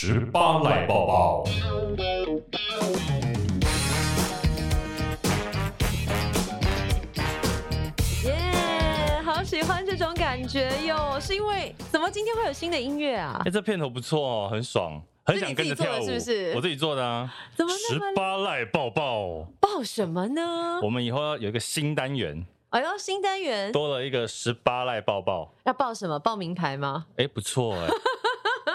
十八赖抱抱。耶，好喜欢这种感觉哟！是因为怎么今天会有新的音乐啊？哎，这片头不错哦，很爽，很想跟着跳舞，是不是？我自己做的啊。怎么十八赖抱抱？抱什么呢？我们以后要有一个新单元。哎呦，新单元多了一个十八赖抱抱。要抱什么？报名牌吗？哎，不错哎。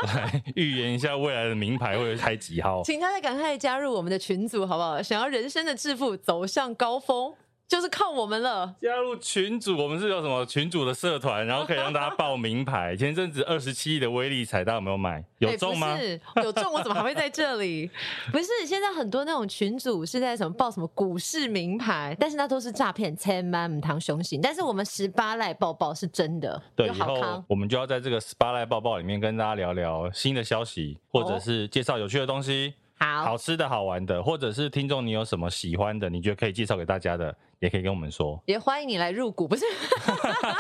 来 预言一下未来的名牌会开几号？请大家赶快加入我们的群组，好不好？想要人生的致富，走向高峰。就是靠我们了。加入群组，我们是有什么群组的社团，然后可以让大家报名牌。前阵子二十七亿的威力彩，大家有没有买？有中吗？欸、有中，我怎么还会在这里？不是，现在很多那种群组是在什么报什么股市名牌，但是那都是诈骗，千万母汤凶行。但是我们十八赖报报是真的，对，以后我们就要在这个十八赖报报里面跟大家聊聊新的消息，或者是介绍有趣的东西。好，好吃的好玩的，或者是听众你有什么喜欢的，你觉得可以介绍给大家的，也可以跟我们说。也欢迎你来入股，不是？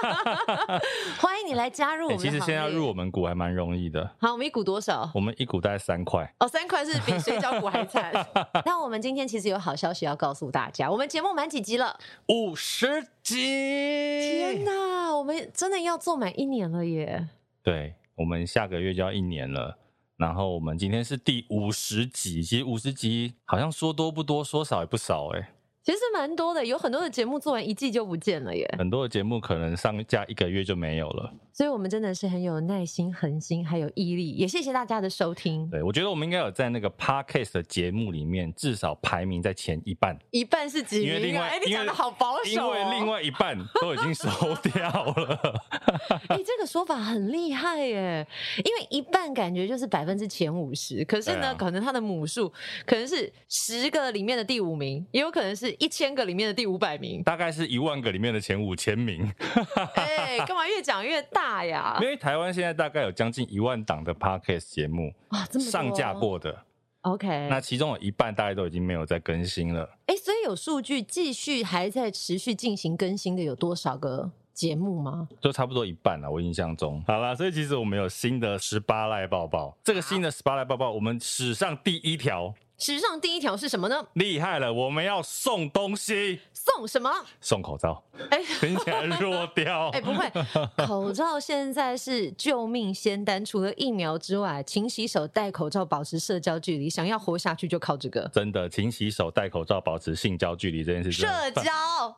欢迎你来加入我们。其实现在要入我们股还蛮容易的。好，我们一股多少？我们一股大概三块。哦，三块是比水饺股还惨。那我们今天其实有好消息要告诉大家，我们节目满几集了？五十集！天哪，我们真的要做满一年了耶！对，我们下个月就要一年了。然后我们今天是第五十集，其实五十集好像说多不多，说少也不少哎。其实蛮多的，有很多的节目做完一季就不见了耶。很多的节目可能上架一个月就没有了。所以我们真的是很有耐心、恒心，还有毅力。也谢谢大家的收听。对，我觉得我们应该有在那个 Podcast 的节目里面至少排名在前一半。一半是几名？因为另外，哎，你讲的好保守哦。因为另外一半都已经收掉了。哎，这个说法很厉害耶。因为一半感觉就是百分之前五十，可是呢，啊、可能它的母数可能是十个里面的第五名，也有可能是一千个里面的。第五百名，大概是一万个里面的前五千名。哎、欸，干嘛越讲越大呀？因为台湾现在大概有将近一万档的 Podcast 节目啊，这么上架过的。OK，那其中有一半大概都已经没有在更新了。哎、欸，所以有数据继续还在持续进行更新的有多少个节目吗？就差不多一半了，我印象中。好啦，所以其实我们有新的十八赖抱抱，这个新的十八赖抱抱，我们史上第一条。史上第一条是什么呢？厉害了，我们要送东西。送什么？送口罩。哎、欸，听起来弱掉。哎、欸，不会，口罩现在是救命仙丹。除了疫苗之外，勤洗手、戴口罩、保持社交距离。想要活下去，就靠这个。真的，勤洗手、戴口罩、保持性交距离这件事。社交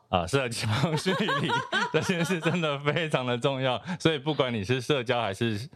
啊，社交距离 这件事真的非常的重要。所以，不管你是社交还是。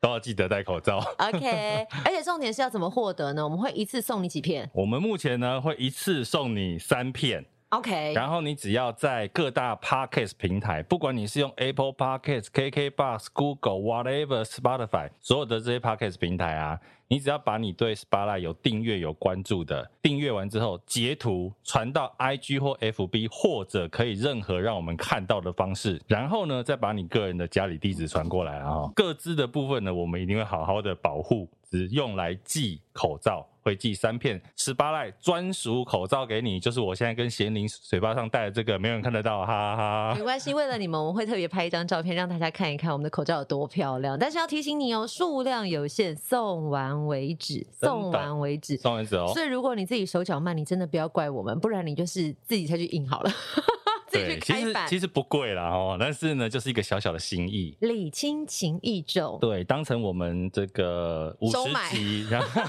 都要记得戴口罩。OK，而且重点是要怎么获得呢？我们会一次送你几片？我们目前呢会一次送你三片。OK，然后你只要在各大 Podcast 平台，不管你是用 Apple Podcast、KKBox、Google、Whatever、Spotify，所有的这些 Podcast 平台啊。你只要把你对 Spala 有订阅、有关注的，订阅完之后截图传到 IG 或 FB，或者可以任何让我们看到的方式，然后呢，再把你个人的家里地址传过来啊。各自的部分呢，我们一定会好好的保护，只用来寄口罩。会寄三片十八赖专属口罩给你，就是我现在跟贤玲嘴巴上戴的这个，没有人看得到，哈哈哈。没关系，为了你们，我们会特别拍一张照片让大家看一看我们的口罩有多漂亮。但是要提醒你哦，数量有限，送完为止，送完为止，送完为止哦。所以如果你自己手脚慢，你真的不要怪我们，不然你就是自己再去印好了。对，其实其实不贵啦哦，但是呢，就是一个小小的心意，礼轻情意重。对，当成我们这个五十集，然 后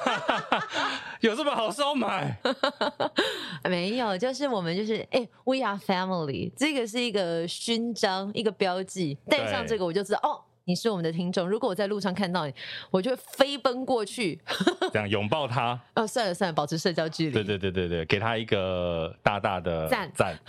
有这么好收买？没有，就是我们就是哎、欸、，We are family，这个是一个勋章，一个标记，戴上这个我就知道哦。你是我们的听众，如果我在路上看到你，我就会飞奔过去，这样拥抱他。哦，算了算了，保持社交距离。对对对对对，给他一个大大的赞赞，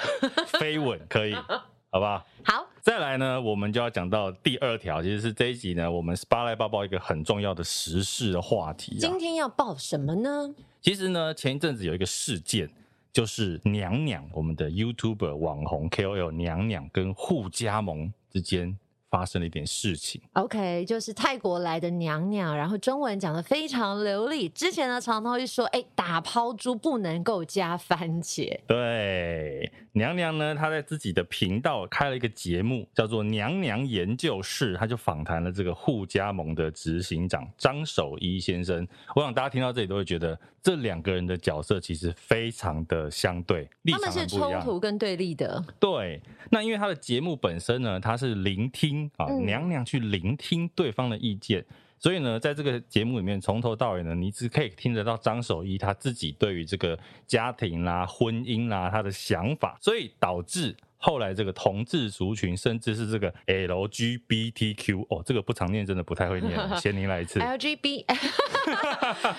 飞吻可以，好不好？好。再来呢，我们就要讲到第二条，其实是这一集呢，我们十八赖报报一个很重要的时事的话题。今天要报什么呢？其实呢，前一阵子有一个事件，就是娘娘，我们的 YouTuber 网红 KOL 娘娘跟互加盟之间。发生了一点事情。OK，就是泰国来的娘娘，然后中文讲的非常流利。之前呢，常常会说，哎，打抛猪不能够加番茄。对，娘娘呢，她在自己的频道开了一个节目，叫做《娘娘研究室》，她就访谈了这个护家盟的执行长张守一先生。我想大家听到这里都会觉得，这两个人的角色其实非常的相对。他们是冲突跟对立的。对，那因为他的节目本身呢，他是聆听啊，娘娘去聆听对方的意见，嗯、所以呢，在这个节目里面，从头到尾呢，你只可以听得到张守一他自己对于这个家庭啦、婚姻啦他的想法，所以导致。后来这个同志族群，甚至是这个 LGBTQ 哦，这个不常念，真的不太会念。先您来一次。LGB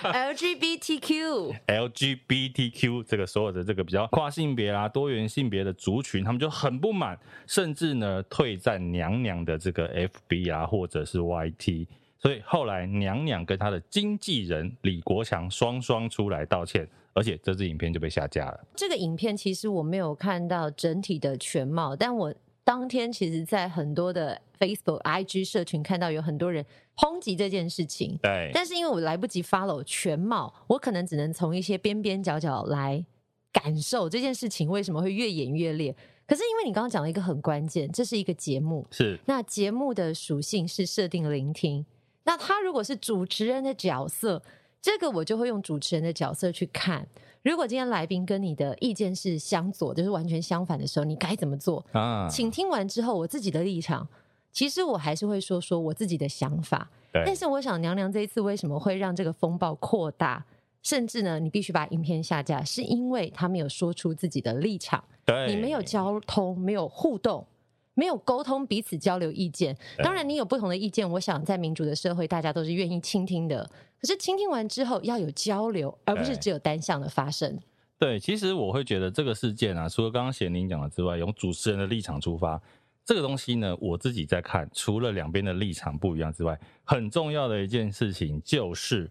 LGBTQ LGBTQ 这个所有的这个比较跨性别啊、多元性别的族群，他们就很不满，甚至呢退战娘娘的这个 FB 啊，或者是 YT。所以后来娘娘跟她的经纪人李国强双双出来道歉。而且这支影片就被下架了。这个影片其实我没有看到整体的全貌，但我当天其实，在很多的 Facebook、IG 社群看到有很多人抨击这件事情。对。但是因为我来不及 follow 全貌，我可能只能从一些边边角角来感受这件事情为什么会越演越烈。可是因为你刚刚讲了一个很关键，这是一个节目。是。那节目的属性是设定聆听。那他如果是主持人的角色。这个我就会用主持人的角色去看，如果今天来宾跟你的意见是相左，就是完全相反的时候，你该怎么做啊？请听完之后，我自己的立场，其实我还是会说说我自己的想法。对。但是我想，娘娘这一次为什么会让这个风暴扩大，甚至呢，你必须把影片下架，是因为他没有说出自己的立场。对。你没有交通，没有互动。没有沟通，彼此交流意见。当然，你有不同的意见，我想在民主的社会，大家都是愿意倾听的。可是，倾听完之后要有交流，而不是只有单向的发生。对，其实我会觉得这个事件啊，除了刚刚贤宁讲的之外，用主持人的立场出发，这个东西呢，我自己在看，除了两边的立场不一样之外，很重要的一件事情就是。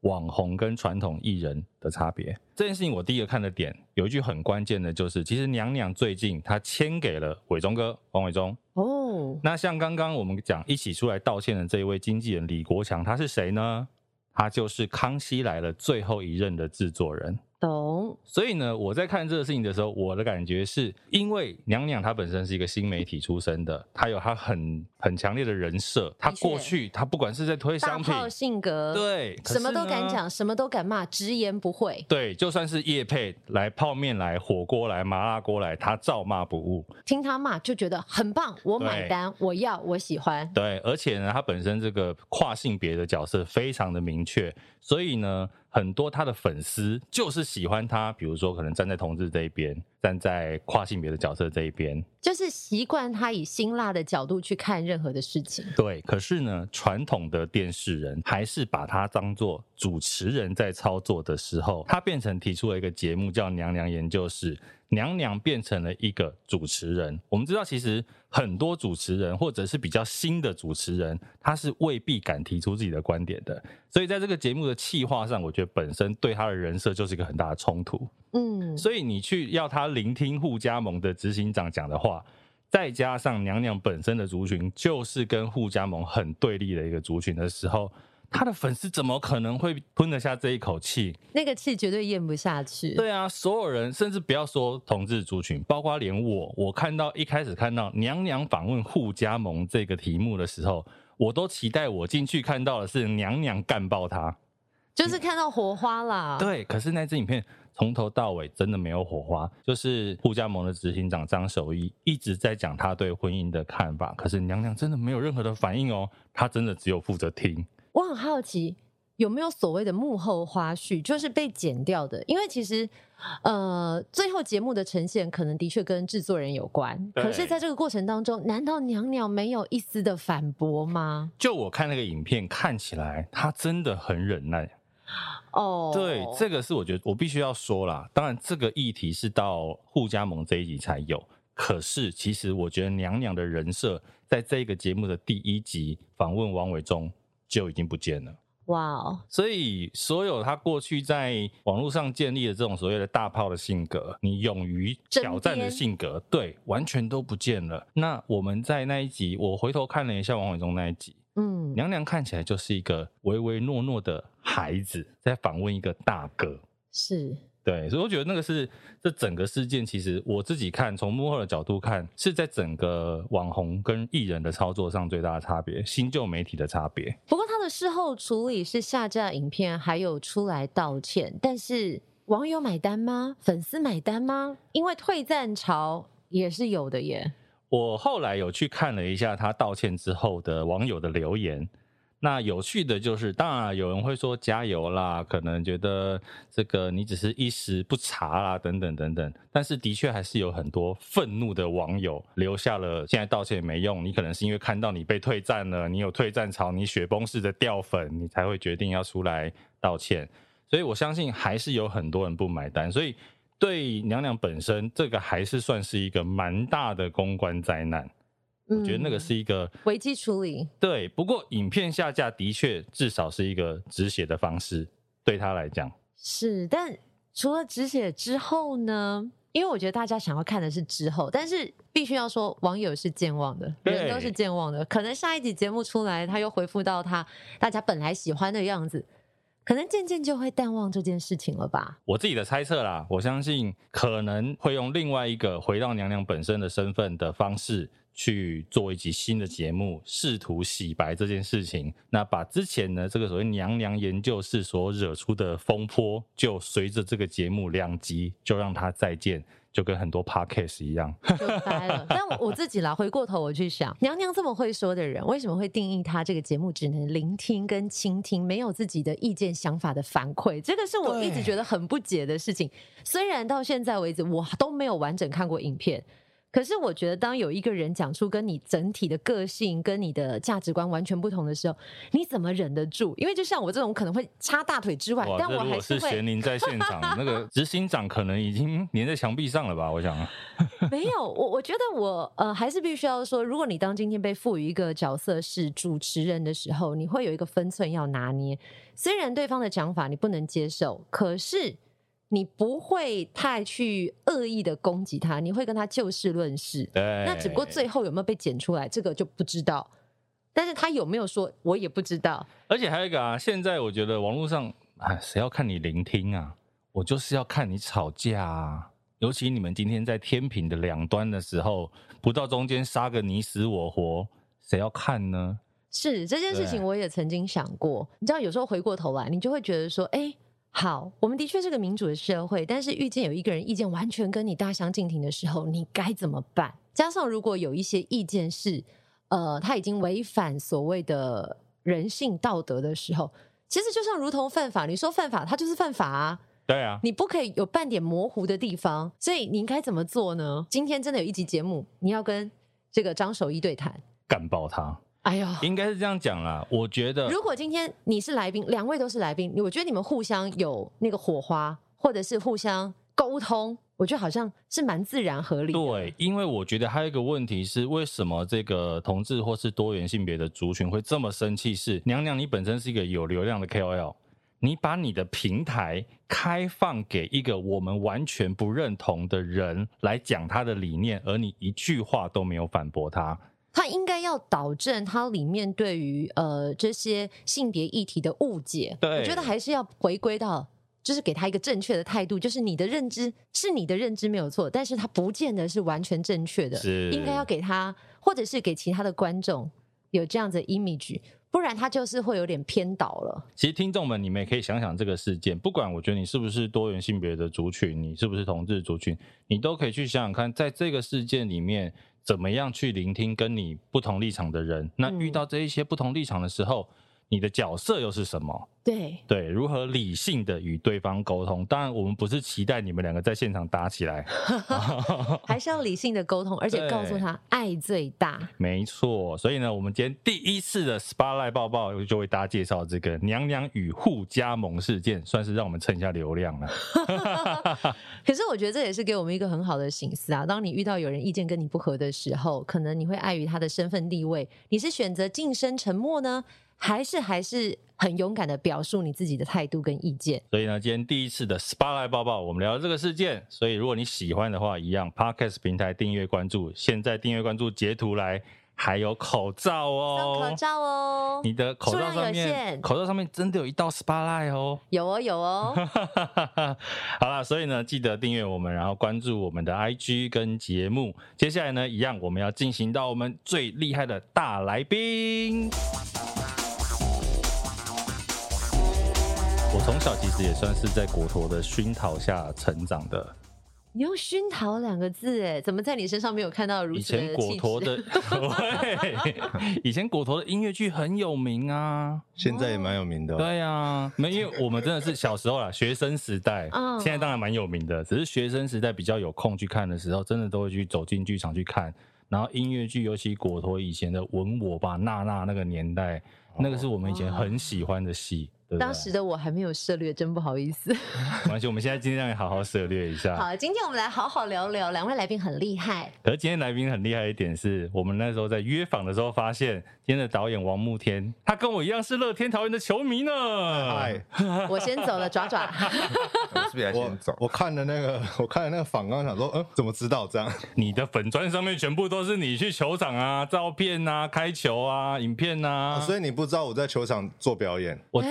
网红跟传统艺人的差别，这件事情我第一个看的点有一句很关键的，就是其实娘娘最近她签给了伟忠哥王伟忠哦。那像刚刚我们讲一起出来道歉的这一位经纪人李国强，他是谁呢？他就是《康熙来了》最后一任的制作人。懂，所以呢，我在看这个事情的时候，我的感觉是因为娘娘她本身是一个新媒体出身的，她有她很很强烈的人设，她过去她不管是在推商品，性格对，什么都敢讲，什么都敢骂，直言不讳。对，就算是叶配来泡面来火锅来麻辣锅来，她照骂不误。听她骂就觉得很棒，我买单，我要，我喜欢。对，而且呢，她本身这个跨性别的角色非常的明确，所以呢。很多他的粉丝就是喜欢他，比如说可能站在同志这一边，站在跨性别的角色这一边，就是习惯他以辛辣的角度去看任何的事情。对，可是呢，传统的电视人还是把他当做主持人在操作的时候，他变成提出了一个节目叫《娘娘研究室》。娘娘变成了一个主持人。我们知道，其实很多主持人或者是比较新的主持人，他是未必敢提出自己的观点的。所以，在这个节目的气划上，我觉得本身对他的人设就是一个很大的冲突。嗯，所以你去要他聆听互加盟的执行长讲的话，再加上娘娘本身的族群就是跟互加盟很对立的一个族群的时候。他的粉丝怎么可能会吞得下这一口气？那个气绝对咽不下去。对啊，所有人，甚至不要说同志族群，包括连我，我看到一开始看到娘娘访问互加盟这个题目的时候，我都期待我进去看到的是娘娘干爆他，就是看到火花啦。对，可是那支影片从头到尾真的没有火花，就是护家盟的执行长张守一一直在讲他对婚姻的看法，可是娘娘真的没有任何的反应哦，她真的只有负责听。我很好奇，有没有所谓的幕后花絮，就是被剪掉的？因为其实，呃，最后节目的呈现可能的确跟制作人有关。可是，在这个过程当中，难道娘娘没有一丝的反驳吗？就我看那个影片，看起来她真的很忍耐。哦，对，这个是我觉得我必须要说啦。当然，这个议题是到护家盟这一集才有。可是，其实我觉得娘娘的人设，在这个节目的第一集访问王伟忠。就已经不见了。哇哦！所以所有他过去在网络上建立的这种所谓的大炮的性格，你勇于挑战的性格，对，完全都不见了。那我们在那一集，我回头看了一下王伟忠那一集，嗯，娘娘看起来就是一个唯唯诺诺的孩子，在访问一个大哥，是。对，所以我觉得那个是这整个事件，其实我自己看，从幕后的角度看，是在整个网红跟艺人的操作上最大的差别，新旧媒体的差别。不过他的事后处理是下架影片，还有出来道歉，但是网友买单吗？粉丝买单吗？因为退赞潮也是有的耶。我后来有去看了一下他道歉之后的网友的留言。那有趣的就是，当然有人会说加油啦，可能觉得这个你只是一时不察啦，等等等等。但是的确还是有很多愤怒的网友留下了，现在道歉也没用，你可能是因为看到你被退战了，你有退战潮，你雪崩式的掉粉，你才会决定要出来道歉。所以我相信还是有很多人不买单。所以对娘娘本身，这个还是算是一个蛮大的公关灾难。我觉得那个是一个、嗯、危机处理，对。不过影片下架的确至少是一个止血的方式，对他来讲是。但除了止血之后呢？因为我觉得大家想要看的是之后，但是必须要说，网友是健忘的，人都是健忘的。可能下一集节目出来，他又回复到他大家本来喜欢的样子，可能渐渐就会淡忘这件事情了吧。我自己的猜测啦，我相信可能会用另外一个回到娘娘本身的身份的方式。去做一集新的节目，试图洗白这件事情。那把之前呢这个所谓娘娘研究室所惹出的风波，就随着这个节目两集就让它再见，就跟很多 podcast 一样 就掰了。但我自己啦，回过头我去想，娘娘这么会说的人，为什么会定义她这个节目只能聆听跟倾听，没有自己的意见想法的反馈？这个是我一直觉得很不解的事情。虽然到现在为止，我都没有完整看过影片。可是我觉得，当有一个人讲出跟你整体的个性、跟你的价值观完全不同的时候，你怎么忍得住？因为就像我这种可能会插大腿之外，但我还是贤宁在现场，那个执行长可能已经粘在墙壁上了吧？我想。没有，我我觉得我呃还是必须要说，如果你当今天被赋予一个角色是主持人的时候，你会有一个分寸要拿捏。虽然对方的讲法你不能接受，可是。你不会太去恶意的攻击他，你会跟他就事论事。对，那只不过最后有没有被剪出来，这个就不知道。但是他有没有说，我也不知道。而且还有一个啊，现在我觉得网络上，哎，谁要看你聆听啊？我就是要看你吵架啊！尤其你们今天在天平的两端的时候，不到中间杀个你死我活，谁要看呢？是这件事情，我也曾经想过。你知道，有时候回过头来，你就会觉得说，哎。好，我们的确是个民主的社会，但是遇见有一个人意见完全跟你大相径庭的时候，你该怎么办？加上如果有一些意见是，呃，他已经违反所谓的人性道德的时候，其实就像如同犯法，你说犯法，他就是犯法啊。对啊，你不可以有半点模糊的地方，所以你应该怎么做呢？今天真的有一集节目，你要跟这个张守一对谈，干爆他。哎呦，应该是这样讲啦。我觉得，如果今天你是来宾，两位都是来宾，我觉得你们互相有那个火花，或者是互相沟通，我觉得好像是蛮自然合理的。对，因为我觉得还有一个问题是，为什么这个同志或是多元性别的族群会这么生气？是娘娘，你本身是一个有流量的 KOL，你把你的平台开放给一个我们完全不认同的人来讲他的理念，而你一句话都没有反驳他。他应该要导正它里面对于呃这些性别议题的误解，对，我觉得还是要回归到，就是给他一个正确的态度，就是你的认知是你的认知没有错，但是他不见得是完全正确的，是应该要给他，或者是给其他的观众有这样子的 image，不然他就是会有点偏导了。其实听众们，你们也可以想想这个事件，不管我觉得你是不是多元性别的族群，你是不是同志族群，你都可以去想想看，在这个事件里面。怎么样去聆听跟你不同立场的人？那遇到这一些不同立场的时候，你的角色又是什么？对对，如何理性的与对方沟通？当然，我们不是期待你们两个在现场打起来 还是要理性的沟通，而且告诉他爱最大。没错，所以呢，我们今天第一次的 Spotlight 报报就为大家介绍这个娘娘与互加盟事件，算是让我们蹭一下流量了。可是我觉得这也是给我们一个很好的醒思啊！当你遇到有人意见跟你不合的时候，可能你会碍于他的身份地位，你是选择晋升沉默呢？还是还是很勇敢的表述你自己的态度跟意见。所以呢，今天第一次的 Spotlight 报报，我们聊这个事件。所以如果你喜欢的话，一样 Podcast 平台订阅关注，现在订阅关注截图来。还有口罩哦，口罩哦，你的口罩上面，口罩上面真的有一道 spotlight 哦，有哦有哦。好了，所以呢，记得订阅我们，然后关注我们的 IG 跟节目。接下来呢，一样我们要进行到我们最厉害的大来宾。我从小其实也算是在果陀的熏陶下成长的。你用熏陶两个字，哎，怎么在你身上没有看到如此？以前果陀的，以前果陀的音乐剧很有名啊，现在也蛮有名的。对啊，没，因为我们真的是小时候啦，学生时代，现在当然蛮有名的，只是学生时代比较有空去看的时候，真的都会去走进剧场去看。然后音乐剧，尤其果陀以前的《吻我吧，娜娜》那个年代，那个是我们以前很喜欢的戏。对对，当时的我还没有涉猎，真不好意思。没关系，我们现在今天让你好好涉猎一下。好，今天我们来好好聊聊，两位来宾很厉害。可是今天来宾很厉害一点是，我们那时候在约访的时候发现，今天的导演王慕天，他跟我一样是乐天桃园的球迷呢。嗨，我先走了，爪爪。我是不是先走？我，看了那个，我看了那个访刚，想说，嗯，怎么知道这样？你的粉专上面全部都是你去球场啊，照片啊，开球啊，影片啊，啊，所以你不知道我在球场做表演。我。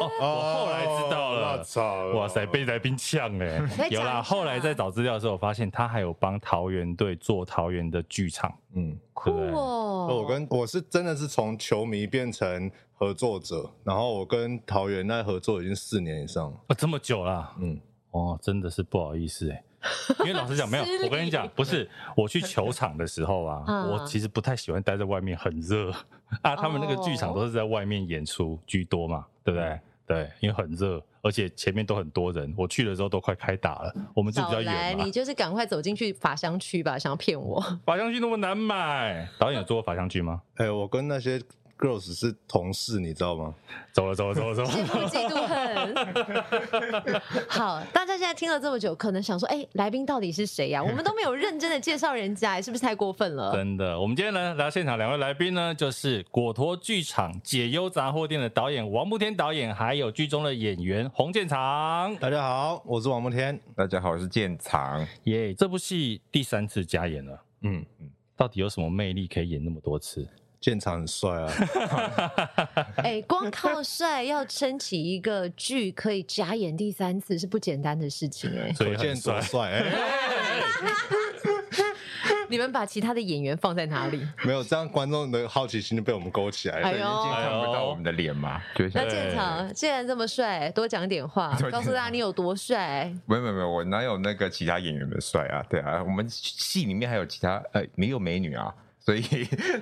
哦，我后来知道了，操、哇塞，被来宾呛哎，有啦。后来在找资料的时候，我发现他还有帮桃园队做桃园的剧场，嗯，酷哦。我跟我是真的是从球迷变成合作者，然后我跟桃园那合作已经四年以上了，啊，这么久了，嗯，哦，真的是不好意思哎，因为老实讲，没有，我跟你讲，不是我去球场的时候啊，我其实不太喜欢待在外面，很热 啊，他们那个剧场都是在外面演出居多嘛。对不对？对，因为很热，而且前面都很多人。我去的时候都快开打了，我们就比较远。你就是赶快走进去法香区吧，想要骗我？法香区那么难买，导演有做过法香区吗？哎，我跟那些。Girls 是同事，你知道吗？走了，走了，走了，走了。嫉妒，嫉妒，恨。好，大家现在听了这么久，可能想说，哎、欸，来宾到底是谁呀、啊？我们都没有认真的介绍人家，是不是太过分了？真的，我们今天呢来到现场，两位来宾呢，就是果陀剧场解忧杂货店的导演王慕天导演，还有剧中的演员洪建长。大家好，我是王慕天。大家好，我是建长。耶，这部戏第三次加演了。嗯嗯，到底有什么魅力可以演那么多次？建场很帅啊！哎，光靠帅要撑起一个剧可以假演第三次是不简单的事情哎，所以建长帅哎。你们把其他的演员放在哪里？没有，这样观众的好奇心就被我们勾起来了。哎呦，看不到我们的脸嘛？那建场既然这么帅，多讲点话，告诉大家你有多帅。没有没有没有，我哪有那个其他演员的帅啊？对啊，我们戏里面还有其他呃，没有美女啊。所以，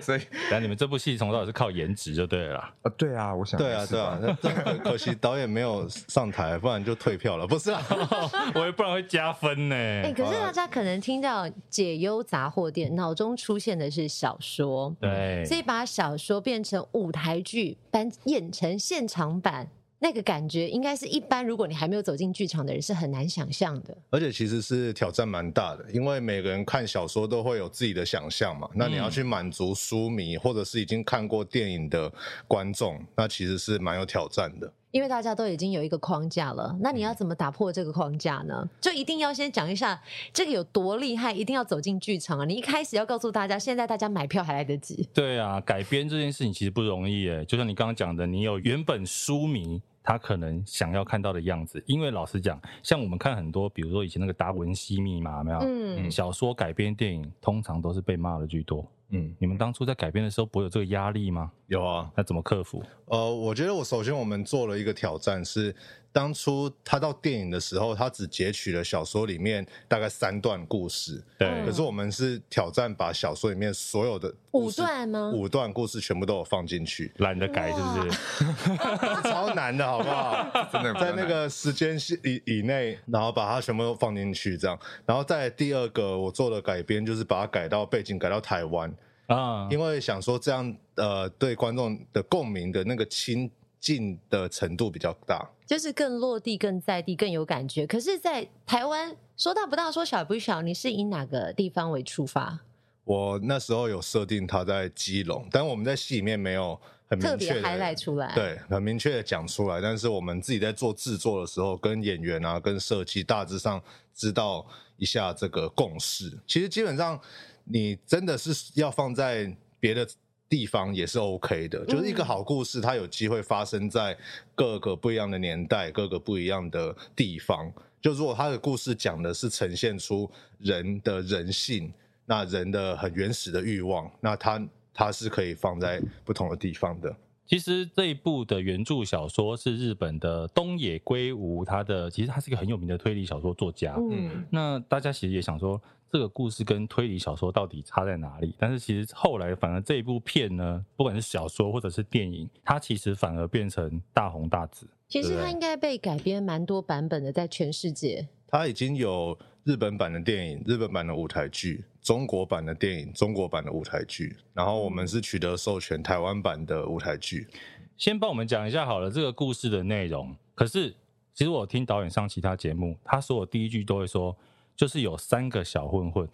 所以，但你们这部戏从头到尾是靠颜值就对了啦。啊，对啊，我想，对啊，对啊，那可惜导演没有上台，不然就退票了。不是啊，我也不然会加分呢。哎、欸，可是大家可能听到解忧杂货店，脑中出现的是小说，对，所以把小说变成舞台剧，搬演成现场版。那个感觉应该是一般，如果你还没有走进剧场的人是很难想象的。而且其实是挑战蛮大的，因为每个人看小说都会有自己的想象嘛。那你要去满足书迷或者是已经看过电影的观众，那其实是蛮有挑战的。因为大家都已经有一个框架了，那你要怎么打破这个框架呢？就一定要先讲一下这个有多厉害，一定要走进剧场啊！你一开始要告诉大家，现在大家买票还来得及。对啊，改编这件事情其实不容易诶，就像你刚刚讲的，你有原本书迷。他可能想要看到的样子，因为老实讲，像我们看很多，比如说以前那个达文西密码，有没有？嗯，小说改编电影通常都是被骂的居多。嗯，你们当初在改编的时候，不会有这个压力吗？有啊，那怎么克服？呃，我觉得我首先我们做了一个挑战是。当初他到电影的时候，他只截取了小说里面大概三段故事。对，可是我们是挑战把小说里面所有的五段吗？五段故事全部都有放进去，懒得改是不是？超难的，好不好？真的在那个时间以以内，然后把它全部都放进去，这样。然后再第二个我做的改编，就是把它改到背景改到台湾啊，因为想说这样呃，对观众的共鸣的那个亲近的程度比较大。就是更落地、更在地、更有感觉。可是，在台湾说大不大，说小不小。你是以哪个地方为出发？我那时候有设定他在基隆，但我们在戏里面没有很明确的特别 highlight 出来，对，很明确的讲出来。但是我们自己在做制作的时候，跟演员啊，跟设计大致上知道一下这个共识。其实基本上，你真的是要放在别的地方也是 OK 的。就是一个好故事，它有机会发生在各个不一样的年代，各个不一样的地方。就如果他的故事讲的是呈现出人的人性，那人的很原始的欲望，那他他是可以放在不同的地方的。其实这一部的原著小说是日本的东野圭吾，他的其实他是一个很有名的推理小说作家。嗯，那大家其实也想说，这个故事跟推理小说到底差在哪里？但是其实后来反而这一部片呢，不管是小说或者是电影，它其实反而变成大红大紫。其实它应该被改编蛮多版本的，在全世界。它已经有日本版的电影、日本版的舞台剧、中国版的电影、中国版的舞台剧，然后我们是取得授权台湾版的舞台剧。先帮我们讲一下好了，这个故事的内容。可是，其实我听导演上其他节目，他说我第一句都会说。就是有三个小混混，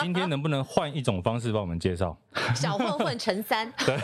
今天能不能换一种方式帮我们介绍？小混混乘三，对，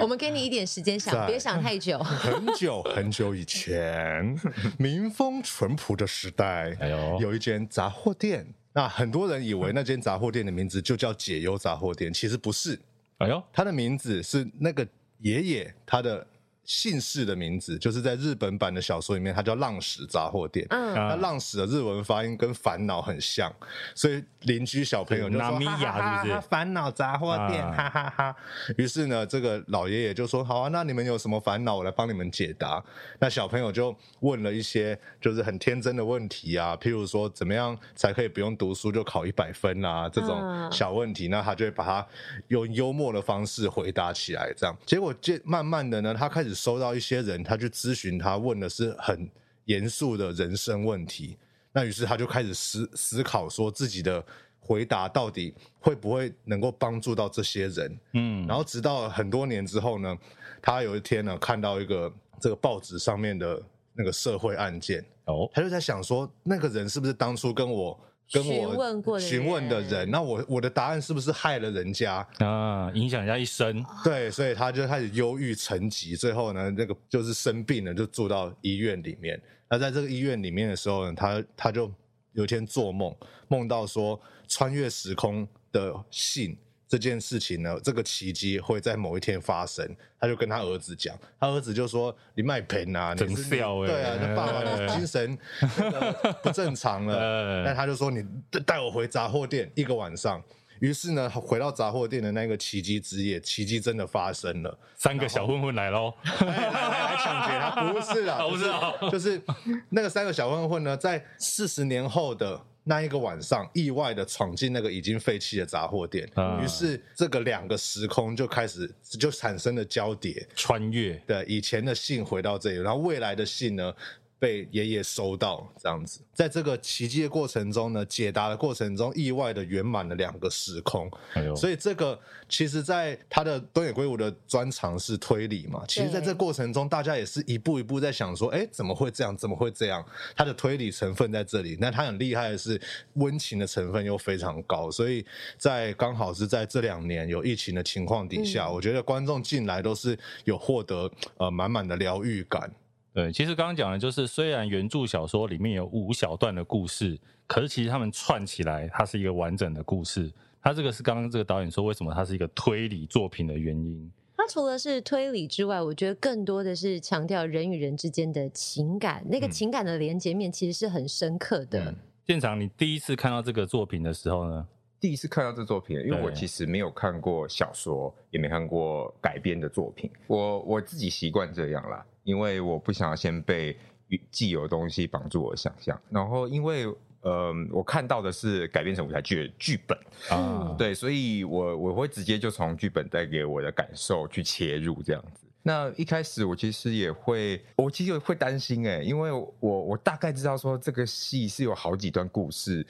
我们给你一点时间想，别想太久。很久很久以前，民风淳朴的时代，哎呦，有一间杂货店。那很多人以为那间杂货店的名字就叫解忧杂货店，其实不是。哎呦，他的名字是那个爷爷他的。姓氏的名字就是在日本版的小说里面，它叫浪矢杂货店。嗯，那浪矢的日文发音跟烦恼很像，所以邻居小朋友就说：“哈哈烦恼杂货店，哈哈哈。”于是呢，这个老爷爷就说：“好啊，那你们有什么烦恼，我来帮你们解答。”那小朋友就问了一些就是很天真的问题啊，譬如说怎么样才可以不用读书就考一百分啊这种小问题，那他就会把它用幽默的方式回答起来，这样。结果渐慢慢的呢，他开始。收到一些人，他去咨询他，问的是很严肃的人生问题。那于是他就开始思思考，说自己的回答到底会不会能够帮助到这些人？嗯，然后直到很多年之后呢，他有一天呢，看到一个这个报纸上面的那个社会案件，哦，他就在想说，那个人是不是当初跟我。跟我询问的人，那我我的答案是不是害了人家啊？影响人家一生？对，所以他就开始忧郁成疾，最后呢，那个就是生病了，就住到医院里面。那在这个医院里面的时候呢，他他就有一天做梦，梦到说穿越时空的信。这件事情呢，这个奇迹会在某一天发生。他就跟他儿子讲，他儿子就说：“你卖盆啊，你是对啊，你爸爸的 精神不正常了。”那他就说：“你带我回杂货店一个晚上。”于是呢，回到杂货店的那个奇迹之夜，奇迹真的发生了。三个小混混来喽，来抢劫他？不是啊，不是啊，就是那个三个小混混呢，在四十年后的。那一个晚上，意外的闯进那个已经废弃的杂货店，嗯、于是这个两个时空就开始就产生了交叠，穿越。对，以前的信回到这里，然后未来的信呢？被爷爷收到这样子，在这个奇迹的过程中呢，解答的过程中，意外的圆满了两个时空。所以这个其实，在他的东野圭吾的专长是推理嘛。其实，在这过程中，大家也是一步一步在想说，哎，怎么会这样？怎么会这样？他的推理成分在这里，那他很厉害的是温情的成分又非常高。所以在刚好是在这两年有疫情的情况底下，嗯、我觉得观众进来都是有获得呃满满的疗愈感。对，其实刚刚讲的就是，虽然原著小说里面有五小段的故事，可是其实他们串起来，它是一个完整的故事。它这个是刚刚这个导演说，为什么它是一个推理作品的原因。它除了是推理之外，我觉得更多的是强调人与人之间的情感，那个情感的连接面其实是很深刻的。嗯、建长，你第一次看到这个作品的时候呢？第一次看到这作品，因为我其实没有看过小说，也没看过改编的作品，我我自己习惯这样啦。因为我不想要先被既有东西绑住我的想象，然后因为呃，我看到的是改编成舞台剧的剧本啊，嗯、对，所以我我会直接就从剧本带给我的感受去切入这样子。那一开始我其实也会，我其实会担心哎，因为我我大概知道说这个戏是有好几段故事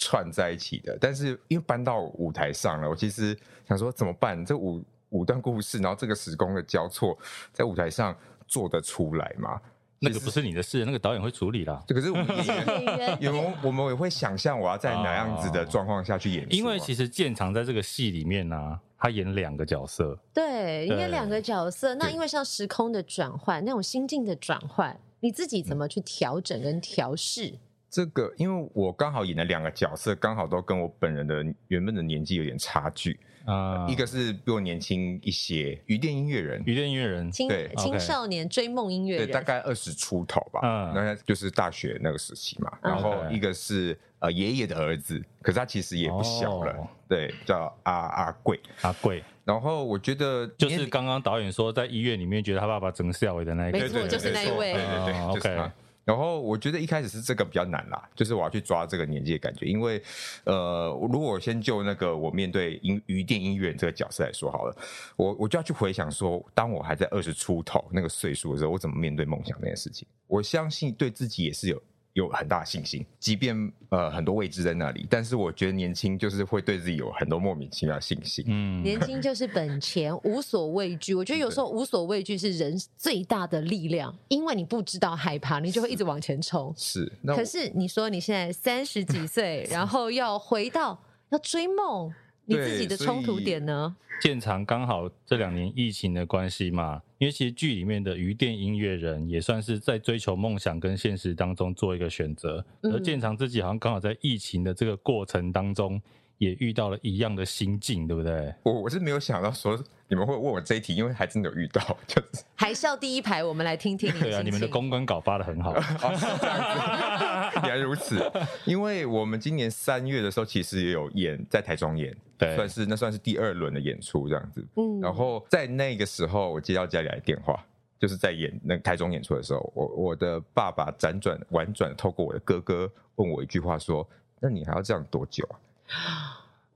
串在一起的，但是因为搬到舞台上了，我其实想说怎么办？这五五段故事，然后这个时空的交错在舞台上。做得出来吗？那个不是你的事，那个导演会处理啦。这可是我们 演员，有我们也会想象我要在哪样子的状况下去演。因为其实建长在这个戏里面呢、啊，他演两个角色，对，应该两个角色。那因为像时空的转换，那种心境的转换，你自己怎么去调整跟调试？这个，因为我刚好演的两个角色，刚好都跟我本人的原本的年纪有点差距啊。一个是比我年轻一些，鱼店音乐人，鱼店音乐人，青对青少年追梦音乐人，对，大概二十出头吧。嗯，那就是大学那个时期嘛。然后一个是呃爷爷的儿子，可是他其实也不小了，对，叫阿阿贵，阿贵。然后我觉得就是刚刚导演说在医院里面觉得他爸爸整笑的那一个，没错，就是那一位。对对对，OK。然后我觉得一开始是这个比较难啦，就是我要去抓这个年纪的感觉，因为呃，如果我先就那个我面对音鱼电音乐这个角色来说好了，我我就要去回想说，当我还在二十出头那个岁数的时候，我怎么面对梦想这件事情？我相信对自己也是有。有很大信心，即便呃很多未知在那里，但是我觉得年轻就是会对自己有很多莫名其妙的信心。嗯，年轻就是本钱，无所畏惧。我觉得有时候无所畏惧是人最大的力量，因为你不知道害怕，你就会一直往前冲。是，可是你说你现在三十几岁，然后要回到要追梦，你自己的冲突点呢？建长刚好这两年疫情的关系嘛。因为其实剧里面的鱼店音乐人也算是在追求梦想跟现实当中做一个选择，而建长自己好像刚好在疫情的这个过程当中也遇到了一样的心境，对不对？我我是没有想到说你们会问我这一题，因为还真的有遇到，就是还是要第一排，我们来听听你。对啊，你们的公关稿发的很好。哦，是这样子，原来如此。因为我们今年三月的时候，其实也有演在台中演。对，算是那算是第二轮的演出这样子，嗯，然后在那个时候，我接到家里来电话，就是在演那台中演出的时候，我我的爸爸辗转婉转透过我的哥哥问我一句话说：“那你还要这样多久啊？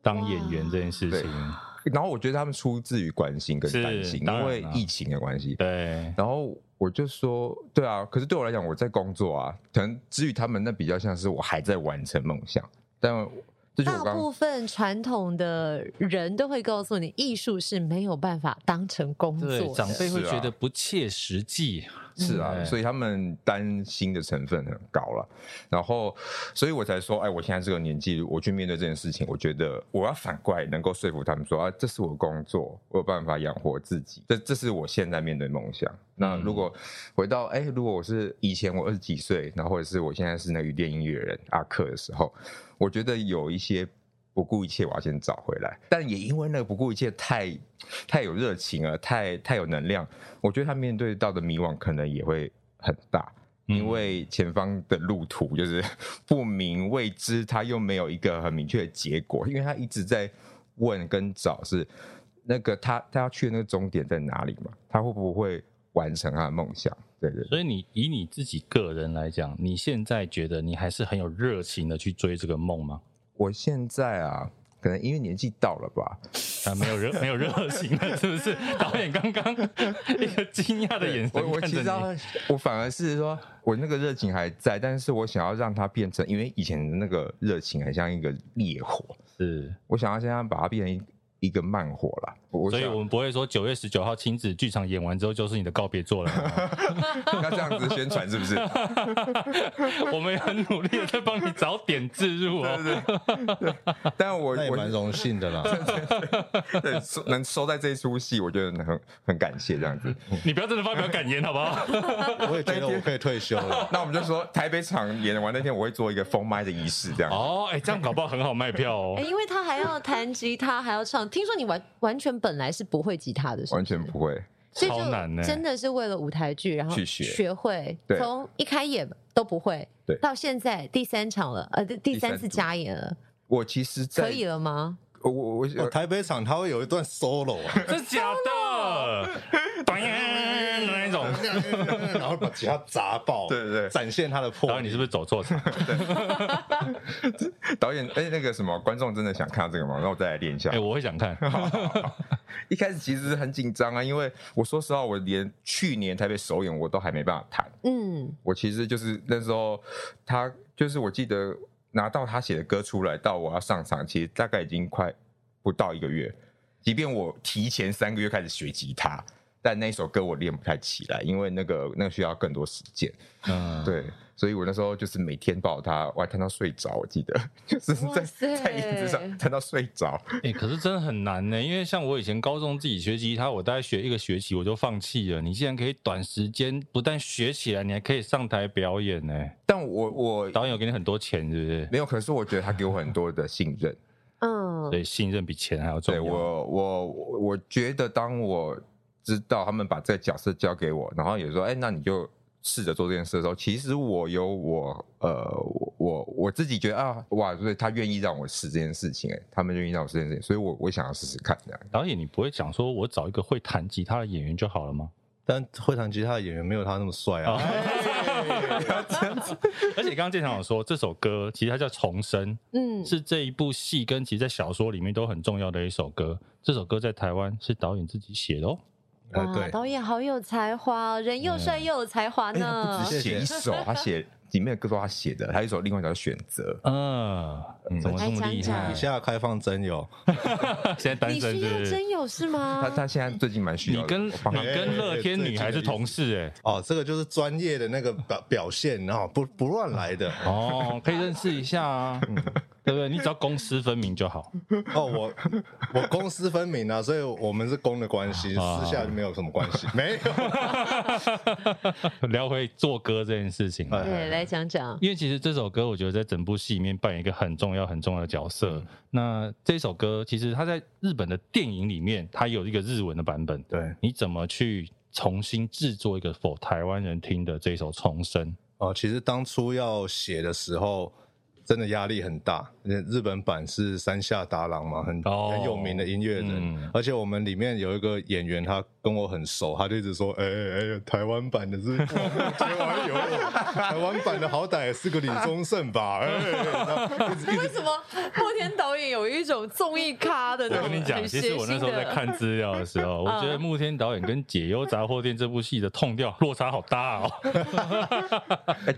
当演员这件事情。”然后我觉得他们出自于关心跟担心，因为疫情的关系。对，然后我就说：“对啊，可是对我来讲，我在工作啊，可能至于他们那比较像是我还在完成梦想，但。”大部分传统的人都会告诉你，艺术是没有办法当成工作。对，长辈会觉得不切实际。是啊，所以他们担心的成分很高了。然后，所以我才说，哎，我现在这个年纪，我去面对这件事情，我觉得我要反过来能够说服他们说，啊，这是我工作，我有办法养活自己。这这是我现在面对梦想。那如果回到，哎，如果我是以前我二十几岁，然后或者是我现在是那个鱼店音乐人阿克的时候，我觉得有一些。不顾一切，我要先找回来。但也因为那个不顾一切太太有热情了，太太有能量，我觉得他面对到的迷惘可能也会很大，因为前方的路途就是不明未知，他又没有一个很明确的结果，因为他一直在问跟找，是那个他他要去的那个终点在哪里嘛？他会不会完成他的梦想？对对。所以你以你自己个人来讲，你现在觉得你还是很有热情的去追这个梦吗？我现在啊，可能因为年纪到了吧，啊，没有热，没有热情了，是不是？导演刚刚 一个惊讶的眼神，我我其实 我反而是说，我那个热情还在，但是我想要让它变成，因为以前的那个热情很像一个烈火，是我想要现在把它变成一。一个慢火了，所以我们不会说九月十九号亲子剧场演完之后就是你的告别作了。要这样子宣传是不是？我们也很努力的在帮你找点置入哦。对对对，但我我蛮荣幸的啦。对，能收在这一出戏，我觉得很很感谢这样子。你不要真的发表感言好不好？我也觉得我可以退休了。那我们就说台北场演完那天，我会做一个封麦的仪式，这样。哦，哎，这样搞不好很好卖票哦。因为他还要弹吉他，还要唱。听说你完完全本来是不会吉他的，完全不会，超难呢。真的是为了舞台剧，然后去学学会，从一开演都不会，对，到现在第三场了，呃，第三次加演了。我其实可以了吗？我我我台北场他会有一段 solo 啊，这是假的。然后把吉他砸爆，对对对，展现他的破。导演，你是不是走错场？导演，哎，那个什么，观众真的想看到这个吗？那我再来练一下。哎，我会想看。一开始其实很紧张啊，因为我说实话，我连去年台北首演我都还没办法弹。嗯，我其实就是那时候，他就是我记得拿到他写的歌出来，到我要上场，其实大概已经快不到一个月。即便我提前三个月开始学吉他。但那首歌我练不太起来，因为那个那个需要更多时间。嗯，对，所以我那时候就是每天抱它，我还弹到睡着。我记得就是在在椅子上弹到睡着。哎、欸，可是真的很难呢，因为像我以前高中自己学吉他，我大概学一个学期我就放弃了。你竟然可以短时间不但学起来，你还可以上台表演呢？但我我导演有给你很多钱，是不是？没有，可是我觉得他给我很多的信任。嗯，所以信任比钱还要重要。对我我我觉得当我。知道他们把这个角色交给我，然后也说：“哎，那你就试着做这件事的时候，其实我有我呃，我我自己觉得啊，哇，所以他愿意让我试这件事情，哎，他们愿意让我试这件事情，所以我我想要试试看这样。导演，你不会讲说我找一个会弹吉他的演员就好了吗？但会弹吉他的演员没有他那么帅啊。而且刚刚建强有说，这首歌其实它叫《重生》，嗯，是这一部戏跟其实在小说里面都很重要的一首歌。这首歌在台湾是导演自己写的哦。哇，对导演好有才华，人又帅又有才华呢。不止写一首，他写里面的歌都他写的，还有一首另外一首选择。嗯，怎么这么厉害？你现在开放真友，现在单身是不是？征友是吗？他他现在最近蛮需要。你跟你跟乐天女还是同事哎？哦，这个就是专业的那个表表现，然后不不乱来的哦，可以认识一下啊。对不对？你只要公私分明就好。哦，我我公私分明啊，所以我们是公的关系，私下就没有什么关系。没有。聊回做歌这件事情，对，来讲讲。因为其实这首歌，我觉得在整部戏里面扮演一个很重要、很重要的角色。嗯、那这首歌其实它在日本的电影里面，它有一个日文的版本。对，你怎么去重新制作一个 for 台湾人听的这首《重生》？哦，其实当初要写的时候。真的压力很大，日本版是山下达郎嘛，很、oh, 很有名的音乐人，嗯、而且我们里面有一个演员，他跟我很熟，他就一直说，哎哎哎，台湾版的是，台湾有，台湾版的好歹也是个李宗盛吧？哎，为什么莫天导演有一种综艺咖的？我跟你讲，其实我那时候在看资料的时候，我觉得 莫天导演跟《解忧杂货店》这部戏的 tone 调落差好大哦。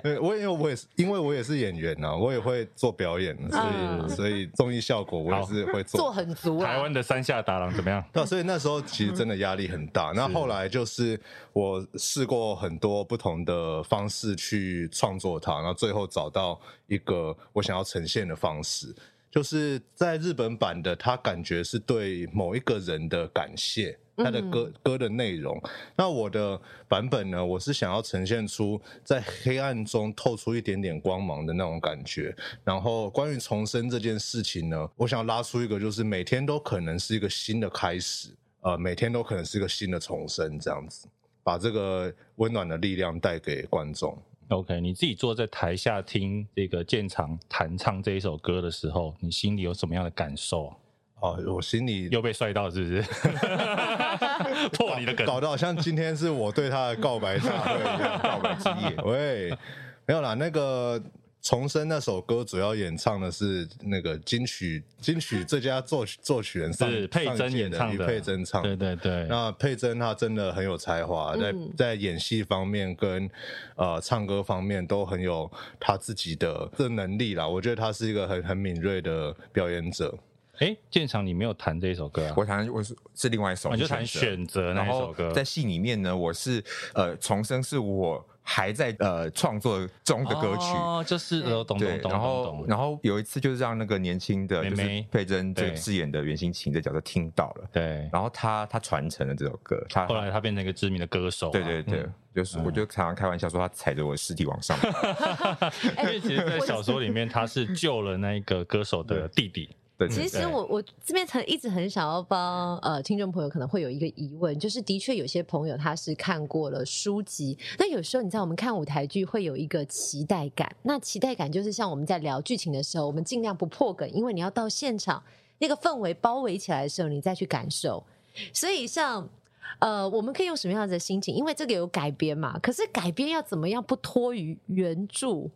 我因为我也是，因为我也是演员呐，我也会。做表演，所以所以综艺效果我也是会做，做很足。台湾的三下达郎怎么样？对，所以那时候其实真的压力很大。那后来就是我试过很多不同的方式去创作它，然后最后找到一个我想要呈现的方式，就是在日本版的，它感觉是对某一个人的感谢。他的歌歌的内容，那我的版本呢？我是想要呈现出在黑暗中透出一点点光芒的那种感觉。然后关于重生这件事情呢，我想要拉出一个，就是每天都可能是一个新的开始，呃，每天都可能是一个新的重生，这样子，把这个温暖的力量带给观众。OK，你自己坐在台下听这个建长弹唱这一首歌的时候，你心里有什么样的感受？哦，我心里又被帅到，是不是？破你的梗，搞得好像今天是我对他的告白大会一样，告白之夜。喂，没有啦，那个重生那首歌主要演唱的是那个金曲金曲最佳作曲作曲人是佩珍演唱的，佩珍唱的。对对对，那佩珍她真的很有才华，在在演戏方面跟呃唱歌方面都很有她自己的这能力啦。我觉得她是一个很很敏锐的表演者。哎，建场，你没有弹这一首歌啊？我弹，我是是另外一首，你就弹选择那一首歌。在戏里面呢，我是呃重生，是我还在呃创作中的歌曲，哦，就是呃懂懂懂。然后然后有一次就是让那个年轻的就是佩珍这个饰演的袁心晴的角色听到了，对，然后他他传承了这首歌，他后来他变成一个知名的歌手，对对对，就是我就常常开玩笑说他踩着我的尸体往上 爬，因为其实，在小说里面他是救了那个歌手的弟弟。对其实我我这边曾一直很想要帮呃听众朋友可能会有一个疑问，就是的确有些朋友他是看过了书籍，那有时候你知道我们看舞台剧会有一个期待感，那期待感就是像我们在聊剧情的时候，我们尽量不破梗，因为你要到现场那个氛围包围起来的时候，你再去感受。所以像呃我们可以用什么样的心情？因为这个有改编嘛，可是改编要怎么样不脱于原著？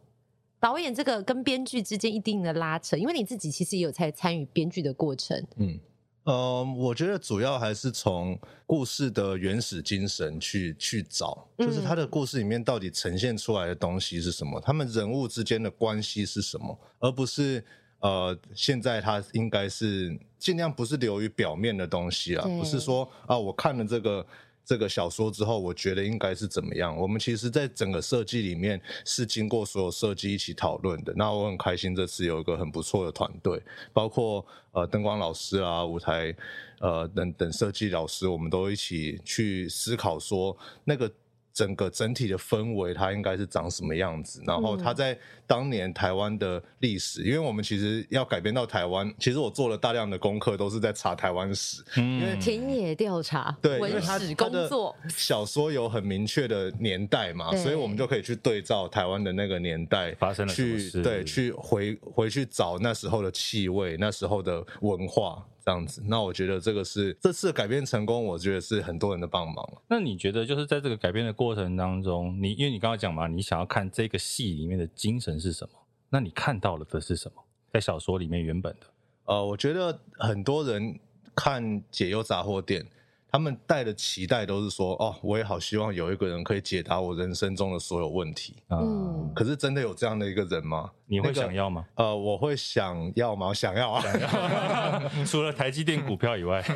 导演这个跟编剧之间一定的拉扯，因为你自己其实也有在参与编剧的过程。嗯，呃，我觉得主要还是从故事的原始精神去去找，就是他的故事里面到底呈现出来的东西是什么，他们人物之间的关系是什么，而不是呃，现在他应该是尽量不是流于表面的东西啊，不是说啊，我看了这个。这个小说之后，我觉得应该是怎么样。我们其实，在整个设计里面是经过所有设计一起讨论的。那我很开心，这次有一个很不错的团队，包括呃灯光老师啊、舞台呃等等设计老师，我们都一起去思考说那个。整个整体的氛围，它应该是长什么样子？然后它在当年台湾的历史，因为我们其实要改编到台湾，其实我做了大量的功课，都是在查台湾史，因为田野调查，对，文史工作。小说有很明确的年代嘛，所以我们就可以去对照台湾的那个年代发生了什么事，对，去回回去找那时候的气味，那时候的文化。这样子，那我觉得这个是这次改编成功，我觉得是很多人的帮忙。那你觉得就是在这个改编的过程当中，你因为你刚刚讲嘛，你想要看这个戏里面的精神是什么？那你看到了的是什么？在小说里面原本的，呃，我觉得很多人看《解忧杂货店》。他们带的期待都是说，哦，我也好希望有一个人可以解答我人生中的所有问题。嗯，可是真的有这样的一个人吗？你会想要吗？那个、呃，我会想要吗？想要啊！想 要除了台积电股票以外，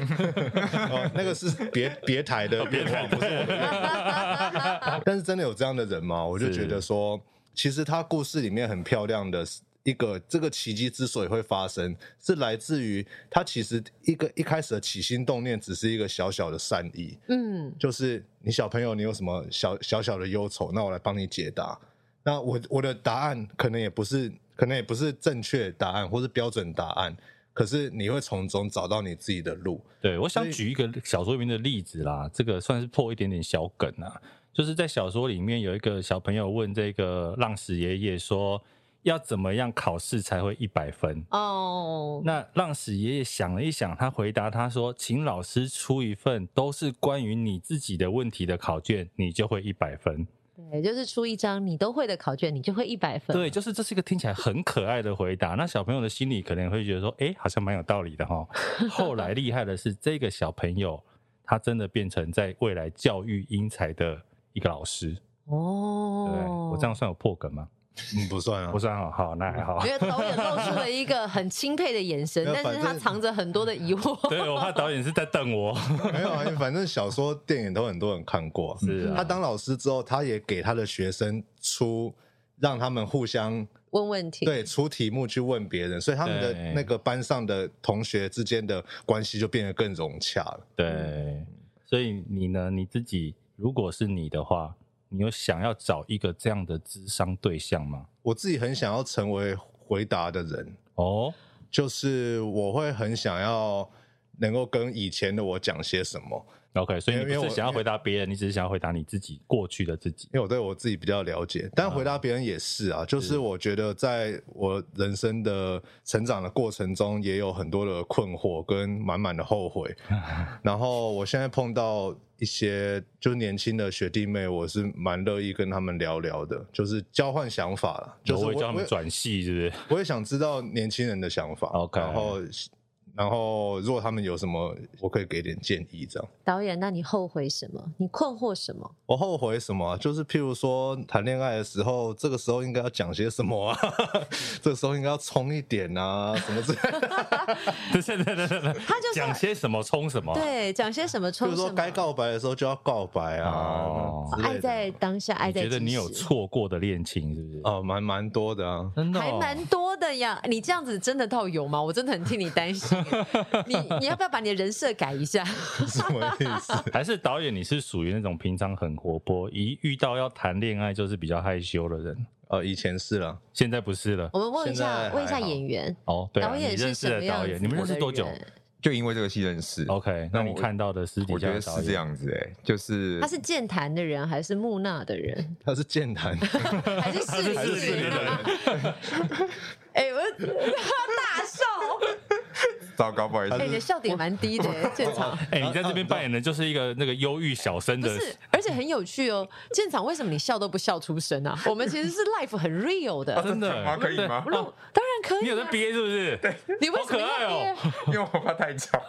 哦、那个是别别台的，别台不是我的。但是真的有这样的人吗？我就觉得说，其实他故事里面很漂亮的。一个这个奇迹之所以会发生，是来自于他其实一个一开始的起心动念只是一个小小的善意，嗯，就是你小朋友你有什么小小小的忧愁，那我来帮你解答。那我我的答案可能也不是，可能也不是正确答案或是标准答案，可是你会从中找到你自己的路。对，我想举一个小说里面的例子啦，这个算是破一点点小梗啊，就是在小说里面有一个小朋友问这个浪矢爷爷说。要怎么样考试才会一百分？哦，那浪矢爷爷想了一想，他回答他说：“请老师出一份都是关于你自己的问题的考卷，你就会一百分。”对，就是出一张你都会的考卷，你就会一百分。对，就是这是一个听起来很可爱的回答。那小朋友的心里可能会觉得说：“哎，好像蛮有道理的哈。”后来厉害的是，这个小朋友他真的变成在未来教育英才的一个老师。哦，对，我这样算有破梗吗？嗯，不算啊，不算好，好，那还好。因为导演露出了一个很钦佩的眼神，但是他藏着很多的疑惑。对，我怕导演是在瞪我。没有啊，反正小说、电影都很多人看过。是啊。他当老师之后，他也给他的学生出，让他们互相问问题，对，出题目去问别人，所以他们的那个班上的同学之间的关系就变得更融洽了。对，所以你呢？你自己如果是你的话。你有想要找一个这样的智商对象吗？我自己很想要成为回答的人哦，就是我会很想要能够跟以前的我讲些什么。OK，所以你不是想要回答别人，你只是想要回答你自己过去的自己。因为我对我自己比较了解，但回答别人也是啊。就是我觉得在我人生的成长的过程中，也有很多的困惑跟满满的后悔。然后我现在碰到一些就年轻的学弟妹，我是蛮乐意跟他们聊聊的，就是交换想法了。就是我会叫他们转系，是不是？我也想知道年轻人的想法。OK，然后。然后，如果他们有什么，我可以给点建议。这样，导演，那你后悔什么？你困惑什么？我后悔什么？就是譬如说，谈恋爱的时候，这个时候应该要讲些什么啊？这个时候应该要冲一点啊，什么之类的。对对对对对，他就讲些什么冲什么？对，讲些什么冲什么？比如说，该告白的时候就要告白啊。哦，爱在当下，爱在。觉得你有错过的恋情是不是？哦，蛮蛮多的啊，真的，还蛮多的呀。你这样子真的倒有吗？我真的很替你担心。你你要不要把你的人设改一下？什么意思？还是导演你是属于那种平常很活泼，一遇到要谈恋爱就是比较害羞的人？呃，以前是了，现在不是了。我们问一下，问一下演员哦，对啊，导演是什么样子？你们认识多久？就因为这个戏认识。OK，那你看到的私底下，我觉得是这样子哎，就是他是健谈的人还是木讷的人？他是健谈，还是势利的人？哎，我大笑。糟糕，不好意思。哎，你的笑点蛮低的，建长。哎，你在这边扮演的就是一个那个忧郁小生的，是，而且很有趣哦。建长，为什么你笑都不笑出声啊？我们其实是 life 很 real 的，真的吗？可以吗？当然可以。你有在憋是不是？对，你为什么要憋？因为我怕太吵。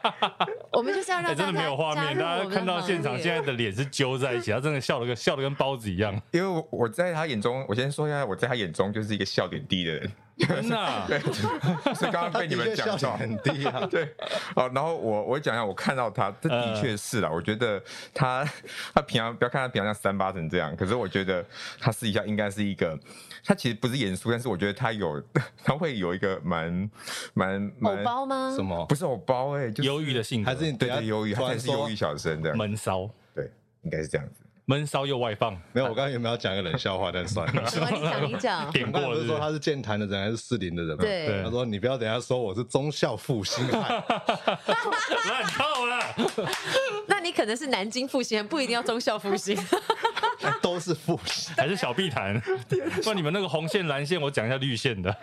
我们就是要让真的没有画面，大家看到现场现在的脸是揪在一起，他真的笑了个笑的跟包子一样。因为我在他眼中，我先说一下，我在他眼中就是一个笑点低的人。真的、啊，对，所以刚刚被你们讲到很低啊，对，好，然后我我讲一下，我看到他，这的确是啦，呃、我觉得他他平常不要看他平常像三八成这样，可是我觉得他私底下应该是一个，他其实不是严肃，但是我觉得他有他会有一个蛮蛮偶包吗？什么？不是偶包哎、欸，就是、忧郁的性格，还是对对忧郁，还是忧郁小生的。闷骚，对，应该是这样子。闷骚又外放，没有，我刚刚有没有讲一个冷笑话？但算了？你讲，你讲。点过不是说他是健谈的人还是适龄的人吗？对。他说：“你不要等下说我是忠孝复兴汉。”烂透了。那你可能是南京复兴，不一定要忠孝复兴。都是复兴，还是小碧潭？说你们那个红线、蓝线，我讲一下绿线的。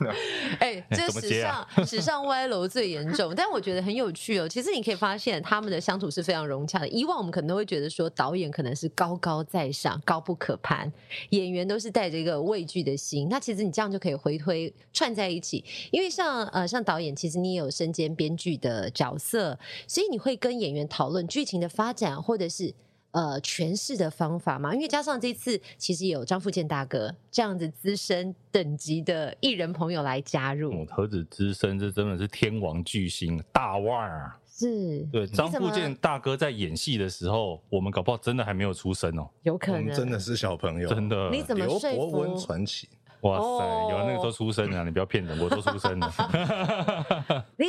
哎，这史上史上歪楼最严重，但我觉得很有趣哦。其实你可以发现他们的相处是非常融洽的。以往我们可能都会觉得说导演可能是高高在上、高不可攀，演员都是带着一个畏惧的心。那其实你这样就可以回推串在一起，因为像呃像导演，其实你也有身兼编剧的角色，所以你会跟演员讨论剧情的发展，或者是。呃，诠释的方法嘛，因为加上这次其实有张富健大哥这样子资深等级的艺人朋友来加入，何止资深，这真的是天王巨星大腕儿。是，对，张富健大哥在演戏的时候，我们搞不好真的还没有出生哦，有可能真的是小朋友，真的。你怎么说服？刘伯温传奇。哇塞，有人那个时候出生啊！你不要骗人，我都出生了。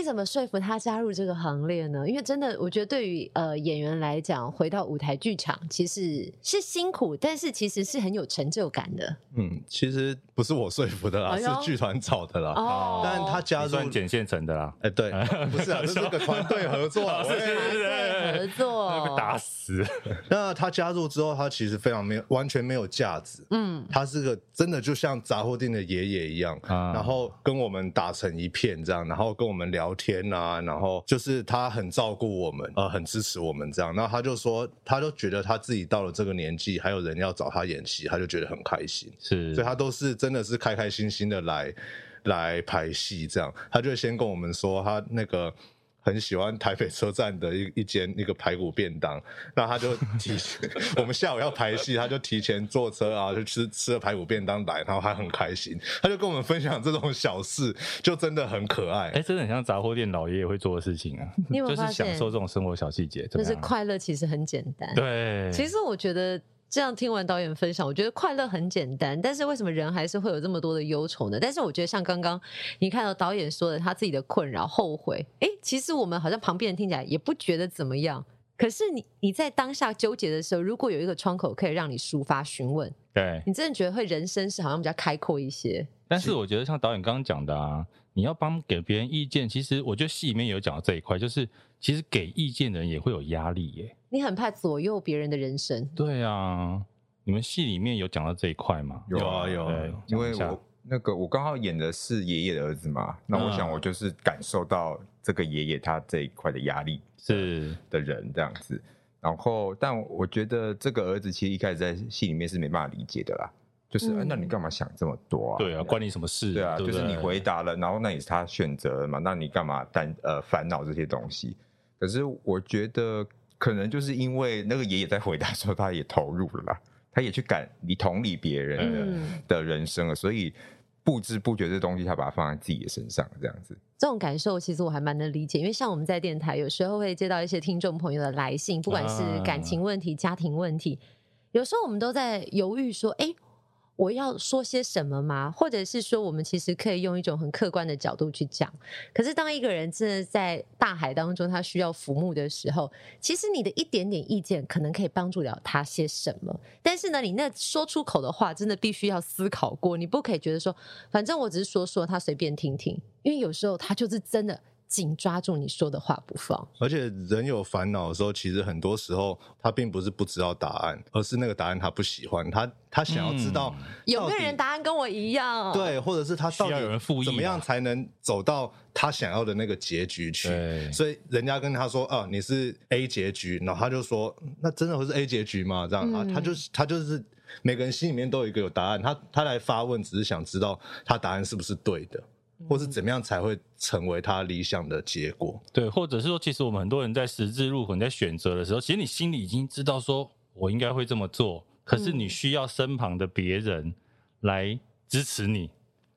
你怎么说服他加入这个行列呢？因为真的，我觉得对于呃演员来讲，回到舞台剧场其实是辛苦，但是其实是很有成就感的。嗯，其实不是我说服的啦，哎、是剧团找的啦。哦，但他加入算捡现成的啦。哎，对，不是啊，这是个团队合作，团队合作，被打死。那他加入之后，他其实非常没有，完全没有架子。嗯，他是个真的就像杂货店的爷爷一样，啊、然后跟我们打成一片这样，然后跟我们聊天啊，然后就是他很照顾我们，呃，很支持我们这样。然后他就说，他就觉得他自己到了这个年纪，还有人要找他演戏，他就觉得很开心。是，所以他都是真的是开开心心的来来排戏这样。他就先跟我们说，他那个。很喜欢台北车站的一一间那个排骨便当，那他就提前，我们下午要排戏，他就提前坐车啊，就吃吃了排骨便当来，然后还很开心，他就跟我们分享这种小事，就真的很可爱。哎，真的很像杂货店老爷爷会做的事情啊，就是享受这种生活小细节，就是快乐其实很简单。对，其实我觉得。这样听完导演分享，我觉得快乐很简单，但是为什么人还是会有这么多的忧愁呢？但是我觉得像刚刚你看到导演说的他自己的困扰、后悔，哎，其实我们好像旁边人听起来也不觉得怎么样。可是你你在当下纠结的时候，如果有一个窗口可以让你抒发、询问，对，你真的觉得会人生是好像比较开阔一些。但是我觉得像导演刚刚讲的啊，你要帮给别人意见，其实我觉得戏里面有讲到这一块，就是其实给意见的人也会有压力耶。你很怕左右别人的人生，对啊，你们戏里面有讲到这一块吗？有啊有，啊。因为我那个我刚好演的是爷爷的儿子嘛，那我想我就是感受到这个爷爷他这一块的压力是的人这样子，然后但我觉得这个儿子其实一开始在戏里面是没办法理解的啦，就是、嗯、那你干嘛想这么多啊？对啊，关你什么事？对啊，对对就是你回答了，然后那也是他选择了嘛，那你干嘛担呃烦恼这些东西？可是我觉得。可能就是因为那个爷爷在回答的时候，他也投入了啦，他也去感你同理别人的、嗯、的人生了，所以不知不觉这东西他把它放在自己的身上，这样子。这种感受其实我还蛮能理解，因为像我们在电台有时候会接到一些听众朋友的来信，不管是感情问题、啊、家庭问题，有时候我们都在犹豫说，哎。我要说些什么吗？或者是说，我们其实可以用一种很客观的角度去讲。可是，当一个人真的在大海当中，他需要浮木的时候，其实你的一点点意见可能可以帮助了他些什么。但是呢，你那说出口的话，真的必须要思考过。你不可以觉得说，反正我只是说说，他随便听听。因为有时候他就是真的。紧抓住你说的话不放，而且人有烦恼的时候，其实很多时候他并不是不知道答案，而是那个答案他不喜欢，他他想要知道、嗯、有没有人答案跟我一样，对，或者是他到底怎么样才能走到他想要的那个结局去？所以人家跟他说啊，你是 A 结局，然后他就说，那真的会是 A 结局吗？这样啊，他就是他就是每个人心里面都有一个有答案，他他来发问只是想知道他答案是不是对的。或是怎么样才会成为他理想的结果？对，或者是说，其实我们很多人在十字路口你在选择的时候，其实你心里已经知道说，我应该会这么做，可是你需要身旁的别人来支持你，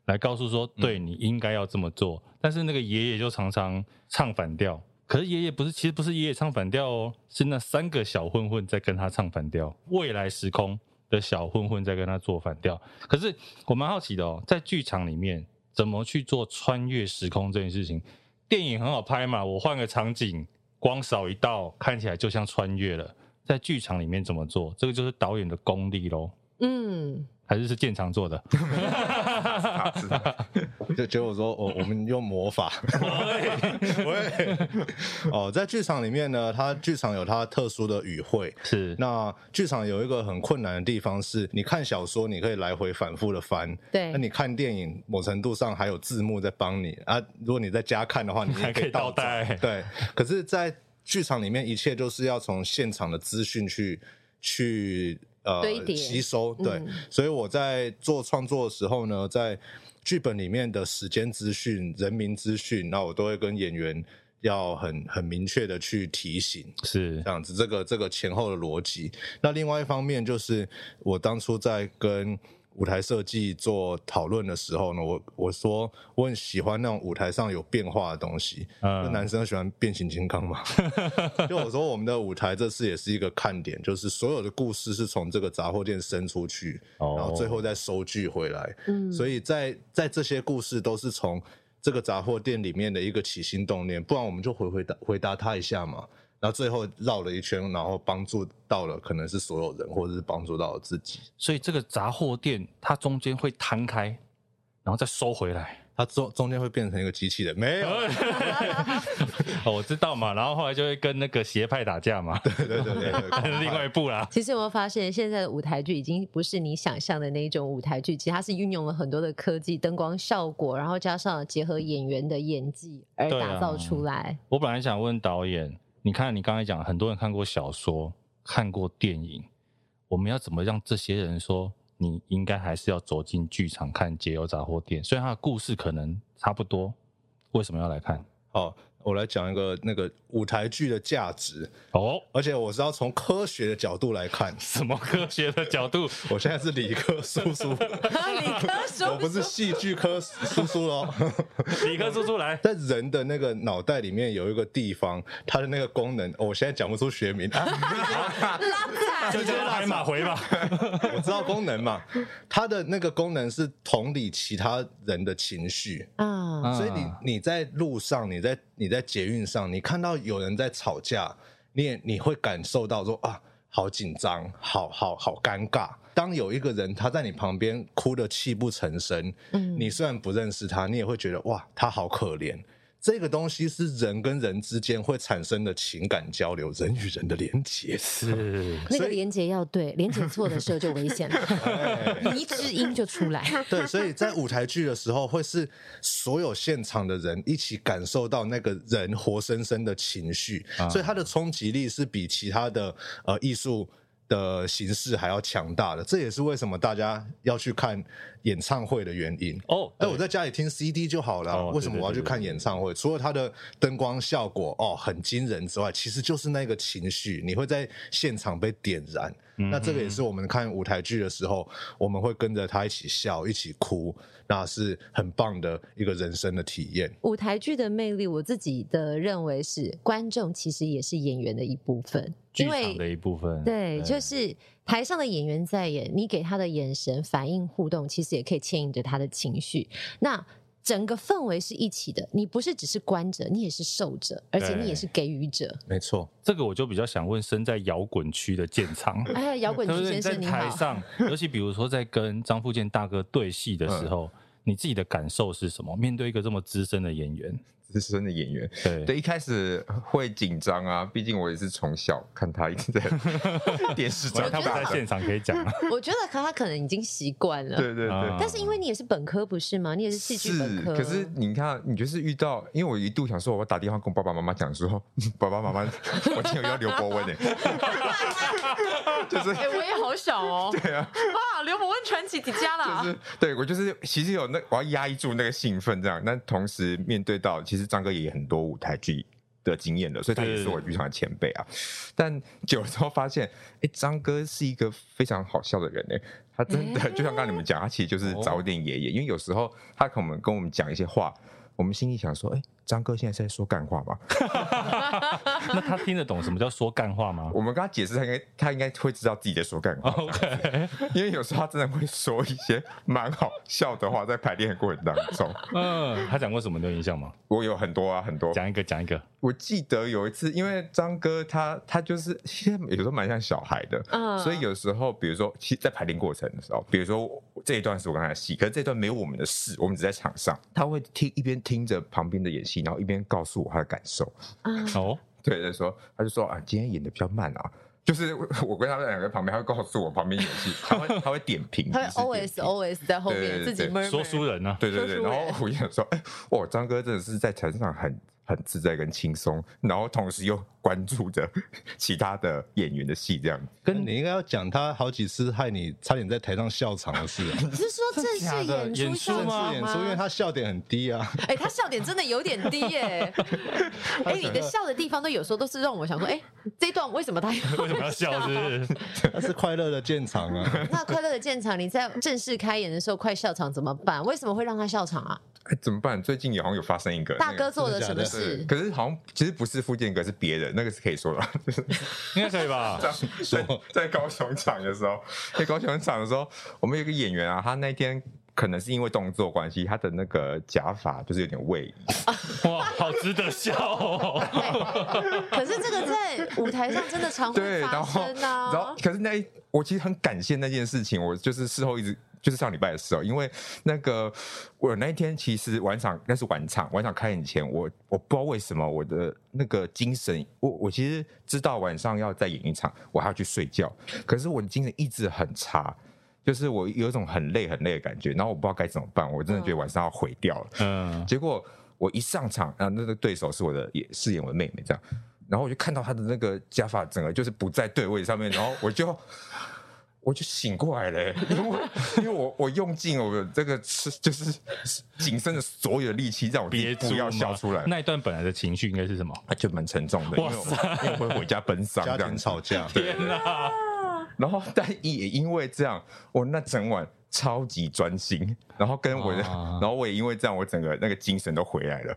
来告诉说，对，你应该要这么做。嗯、但是那个爷爷就常常唱反调。可是爷爷不是，其实不是爷爷唱反调哦，是那三个小混混在跟他唱反调，未来时空的小混混在跟他做反调。可是我蛮好奇的哦，在剧场里面怎么去做穿越时空这件事情？电影很好拍嘛，我换个场景，光扫一道，看起来就像穿越了。在剧场里面怎么做？这个就是导演的功力喽。嗯。还是是建厂做的，就结果说，我我们用魔法，喂，哦，在剧场里面呢，它剧场有它特殊的语汇，是。那剧场有一个很困难的地方是，你看小说，你可以来回反复的翻，对。那你看电影，某程度上还有字幕在帮你啊。如果你在家看的话，你还可以倒带，对。可是，在剧场里面，一切都是要从现场的资讯去去。呃，吸收对，嗯、所以我在做创作的时候呢，在剧本里面的时间资讯、人名资讯，那我都会跟演员要很很明确的去提醒，是这样子。这个这个前后的逻辑。那另外一方面就是我当初在跟。舞台设计做讨论的时候呢，我我说我很喜欢那种舞台上有变化的东西。男生喜欢变形金刚嘛？就我说我们的舞台这次也是一个看点，就是所有的故事是从这个杂货店伸出去，哦、然后最后再收据回来。嗯，所以在在这些故事都是从这个杂货店里面的一个起心动念，不然我们就回回答回答他一下嘛。然后最后绕了一圈，然后帮助到了可能是所有人，或者是帮助到了自己。所以这个杂货店它中间会摊开，然后再收回来，它中中间会变成一个机器人。没有，哦，我知道嘛。然后后来就会跟那个邪派打架嘛。对对对对，另外一部啦。其实有没有发现，现在的舞台剧已经不是你想象的那一种舞台剧，其实它是运用了很多的科技、灯光效果，然后加上结合演员的演技而打造出来。啊、我本来想问导演。你看，你刚才讲，很多人看过小说，看过电影，我们要怎么让这些人说，你应该还是要走进剧场看《解忧杂货店》？虽然它的故事可能差不多，为什么要来看？哦。我来讲一个那个舞台剧的价值哦，而且我是要从科学的角度来看。什么科学的角度？我现在是理科叔叔，理科叔叔，我不是戏剧科叔叔喽。理科叔叔来，在人的那个脑袋里面有一个地方，它的那个功能，哦、我现在讲不出学名。拉踩，就叫海马回吧。我知道功能嘛，它的那个功能是同理其他人的情绪啊，所以你你在路上，你在你。在捷运上，你看到有人在吵架，你也你会感受到说啊，好紧张，好好好尴尬。当有一个人他在你旁边哭得泣不成声，嗯，你虽然不认识他，你也会觉得哇，他好可怜。这个东西是人跟人之间会产生的情感交流，人与人的连结。是。那个连接要对，连接错的时候就危险了，迷之音就出来。对，所以在舞台剧的时候，会是所有现场的人一起感受到那个人活生生的情绪，啊、所以它的冲击力是比其他的呃艺术的形式还要强大的。这也是为什么大家要去看。演唱会的原因哦，哎，我在家里听 CD 就好了，为什么我要去看演唱会？除了它的灯光效果哦很惊人之外，其实就是那个情绪，你会在现场被点燃。那这个也是我们看舞台剧的时候，我们会跟着他一起笑，一起哭，那是很棒的一个人生的体验。舞台剧的魅力，我自己的认为是，观众其实也是演员的一部分，剧场的一部分。对，就是台上的演员在演，你给他的眼神反应互动，其实。也可以牵引着他的情绪，那整个氛围是一起的。你不是只是观者，你也是受者，而且你也是给予者。没错，这个我就比较想问身在摇滚区的建仓。哎，摇滚区先生你好。在台上，尤其比如说在跟张富健大哥对戏的时候，嗯、你自己的感受是什么？面对一个这么资深的演员。资深的演员，对，对，一开始会紧张啊，毕竟我也是从小看他一直在 电视上，他不在现场可以讲。我觉得他他可能已经习惯了，对对对。但是因为你也是本科不是吗？你也是戏剧本科。可是你看，你就是遇到，因为我一度想说，我打电话跟爸爸妈妈讲说，爸爸妈妈，我今天有要刘伯温诶，就是，哎，我也好小哦，对啊，哇，刘伯温传奇几家了，就是，对我就是其实有那我要压抑住那个兴奋这样，但同时面对到其实。张哥也很多舞台剧的经验的，所以他也是我剧场的前辈啊。但久了之后发现，哎，张哥是一个非常好笑的人哎，他真的 就像刚刚你们讲，他其实就是早点爷爷，因为有时候他可能跟我们讲一些话。我们心里想说，哎，张哥现在是在说干话吗？那他听得懂什么叫说干话吗？我们跟他解释，他应该他应该会知道自己在说干话。OK，因为有时候他真的会说一些蛮好笑的话，在排练的过程当中。嗯，他讲过什么的印象吗？我有很多啊，很多。讲一个，讲一个。我记得有一次，因为张哥他他就是现在有时候蛮像小孩的，嗯，所以有时候比如说，其实在排练过程的时候，比如说这一段是我跟他的戏，可是这段没有我们的事，我们只在场上，他会听一边听着旁边的演戏，然后一边告诉我他的感受。哦，对，他说他就说啊，今天演的比较慢啊，就是 我跟他们两个旁边，他会告诉我旁边演戏，他会他会点评，他会 OS OS 在后面自己说书人呢，对对对，然后我就想说，哎，哇，张哥真的是在台上很。很自在跟轻松，然后同时又关注着 其他的演员的戏，这样。跟你应该要讲他好几次害你差点在台上笑场的事。你是说正式演出笑场吗？演出，因为他笑点很低啊。哎，他笑点真的有点低耶。哎，你的笑的地方都有时候都是让我想说，哎，这一段为什么他为什么要笑？是他是快乐的建场啊。那快乐的建场，你在正式开演的时候快笑场怎么办？为什么会让他笑场啊？哎，怎么办？最近也好像有发生一个大哥做了什么事？可是好像其实不是复健哥，是别人，那个是可以说的，应该可以吧？在在高雄场的时候，在高雄场的时候，我们有个演员啊，他那天可能是因为动作关系，他的那个假发就是有点位移。哇，好值得笑哦！可是这个在舞台上真的常会发生啊。然后，可是那我其实很感谢那件事情，我就是事后一直。就是上礼拜的时候，因为那个我那一天其实晚场那是晚场，晚场开演前，我我不知道为什么我的那个精神，我我其实知道晚上要再演一场，我还要去睡觉，可是我的精神一直很差，就是我有一种很累很累的感觉，然后我不知道该怎么办，我真的觉得晚上要毁掉了。嗯，结果我一上场啊，那个对手是我的演饰演我的妹妹这样，然后我就看到她的那个假发整个就是不在对位上面，然后我就。我就醒过来了，因为因为我我用尽了我的这个吃就是仅剩的所有的力气，让我憋住要笑出来。那一段本来的情绪应该是什么？就蛮沉重的，因为因为会回家奔丧，家庭吵架。天哪！然后但也因为这样，我那整晚超级专心，然后跟我的，然后我也因为这样，我整个那个精神都回来了。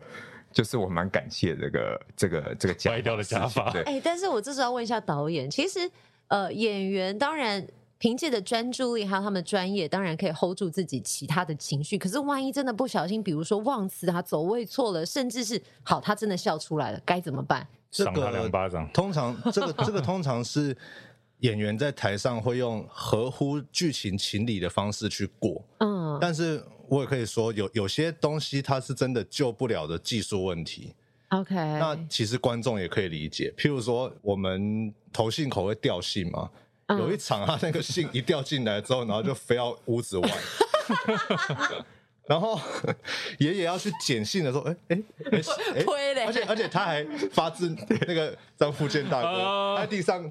就是我蛮感谢这个这个这个歪掉的假发。哎、欸，但是我这时候要问一下导演，其实呃演员当然。凭借着专注力还有他们的专业，当然可以 hold 住自己其他的情绪。可是万一真的不小心，比如说忘词啊、走位错了，甚至是好，他真的笑出来了，该怎么办？赏他两巴掌。通常这个这个通常是演员在台上会用合乎剧情情理的方式去过。嗯，但是我也可以说，有有些东西它是真的救不了的技术问题。OK，那其实观众也可以理解。譬如说，我们投信口会掉信嘛。有一场，他那个信一掉进来之后，然后就飞到屋子外，然后爷爷要去捡信的时候，哎哎哎，推嘞，而且而且他还发自那个张富建大哥在地上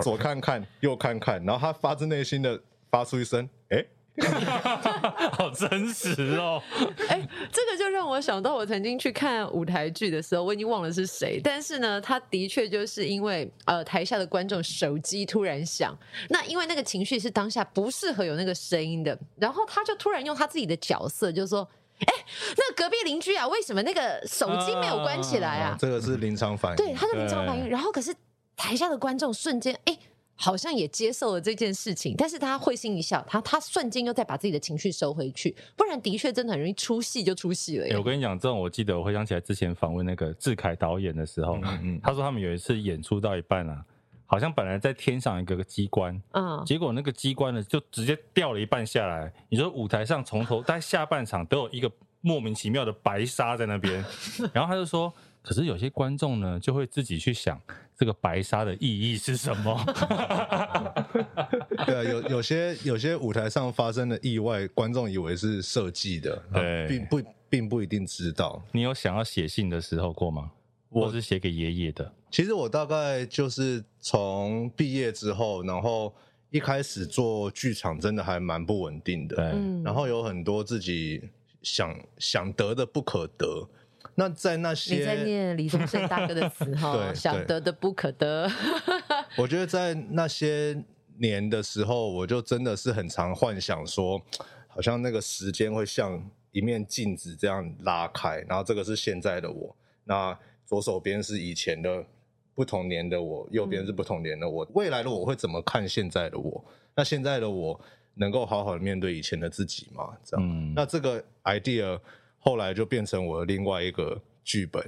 左看看右看看，然后他发自内心的发出一声，哎。好真实哦！哎、欸，这个就让我想到，我曾经去看舞台剧的时候，我已经忘了是谁，但是呢，他的确就是因为呃台下的观众手机突然响，那因为那个情绪是当下不适合有那个声音的，然后他就突然用他自己的角色，就说：“ 哎、欸，那隔壁邻居啊，为什么那个手机没有关起来啊？”啊这个是临场反应，对，他是临场反应，然后可是台下的观众瞬间哎。欸好像也接受了这件事情，但是他会心一笑，他他瞬间又再把自己的情绪收回去，不然的确真的很容易出戏就出戏了、欸。我跟你讲，这种我记得我回想起来之前访问那个志凯导演的时候，嗯嗯，他说他们有一次演出到一半啊，好像本来在天上一个个机关，嗯，结果那个机关呢就直接掉了一半下来。你说舞台上从头到下半场都有一个莫名其妙的白纱在那边，然后他就说。可是有些观众呢，就会自己去想这个白纱的意义是什么？对啊，有有些有些舞台上发生的意外，观众以为是设计的，对，并不并不一定知道。你有想要写信的时候过吗？我是写给爷爷的。其实我大概就是从毕业之后，然后一开始做剧场，真的还蛮不稳定的。对，然后有很多自己想想得的不可得。那在那些你在念李宗盛大哥的词哈，想得的不可得。我觉得在那些年的时候，我就真的是很常幻想说，好像那个时间会像一面镜子这样拉开，然后这个是现在的我，那左手边是以前的不同年的我，右边是不同年的我，未来的我会怎么看现在的我？那现在的我能够好好的面对以前的自己吗？这样，嗯、那这个 idea。后来就变成我的另外一个剧本，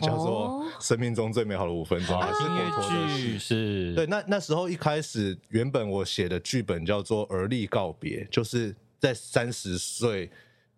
叫做《生命中最美好的五分钟》，还是果陀的剧。是对，那那时候一开始，原本我写的剧本叫做《而立告别》，就是在三十岁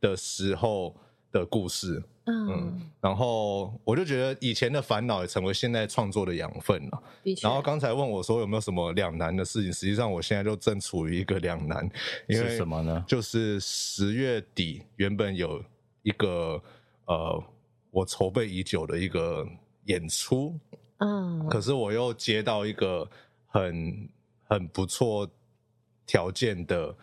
的时候的故事。嗯，嗯，然后我就觉得以前的烦恼也成为现在创作的养分了。然后刚才问我说有没有什么两难的事情，实际上我现在就正处于一个两难，因为什么呢？就是十月底原本有。一个呃，我筹备已久的一个演出，嗯，可是我又接到一个很很不错条件的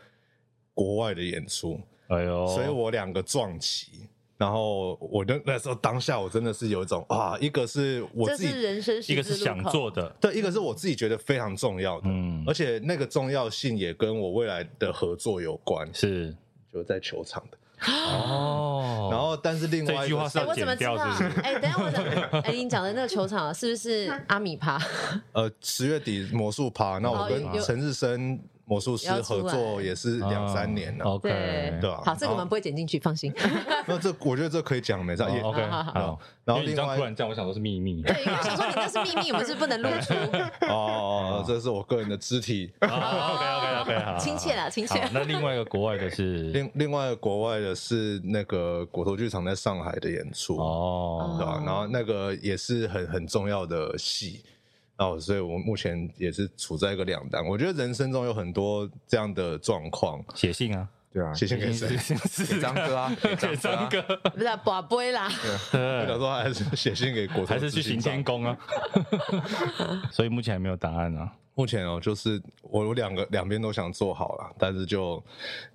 国外的演出，哎呦，所以我两个撞齐，然后我就那时候当下我真的是有一种啊，一个是我自己人生，一个是想做的，对，一个是我自己觉得非常重要的，嗯，而且那个重要性也跟我未来的合作有关，是。就在球场的。哦，然后但是另外一句话是，我怎么知道？哎，等下我的，哎，你讲的那个球场是不是阿米趴？呃，十月底魔术趴，那我跟陈日升。魔术师合作也是两三年了，OK，对吧？好，这个我们不会剪进去，放心。那这我觉得这可以讲，没错。OK，好。然后另外突然这样，我想说是秘密。对，因为想说你那是秘密，我们是不能露出。哦，这是我个人的肢体。OK，OK，OK，好。亲切了，亲切。那另外一个国外的是另另外一个国外的是那个果头剧场在上海的演出哦，对吧？然后那个也是很很重要的戏。哦，所以我目前也是处在一个两难。我觉得人生中有很多这样的状况。写信啊，对啊，写信给谁？给张哥啊，给张哥。不是，宝贝啦。对，我想说还是写信给果陀，还是去行天宫啊？所以目前还没有答案啊。目前哦，就是我我两个两边都想做好了，但是就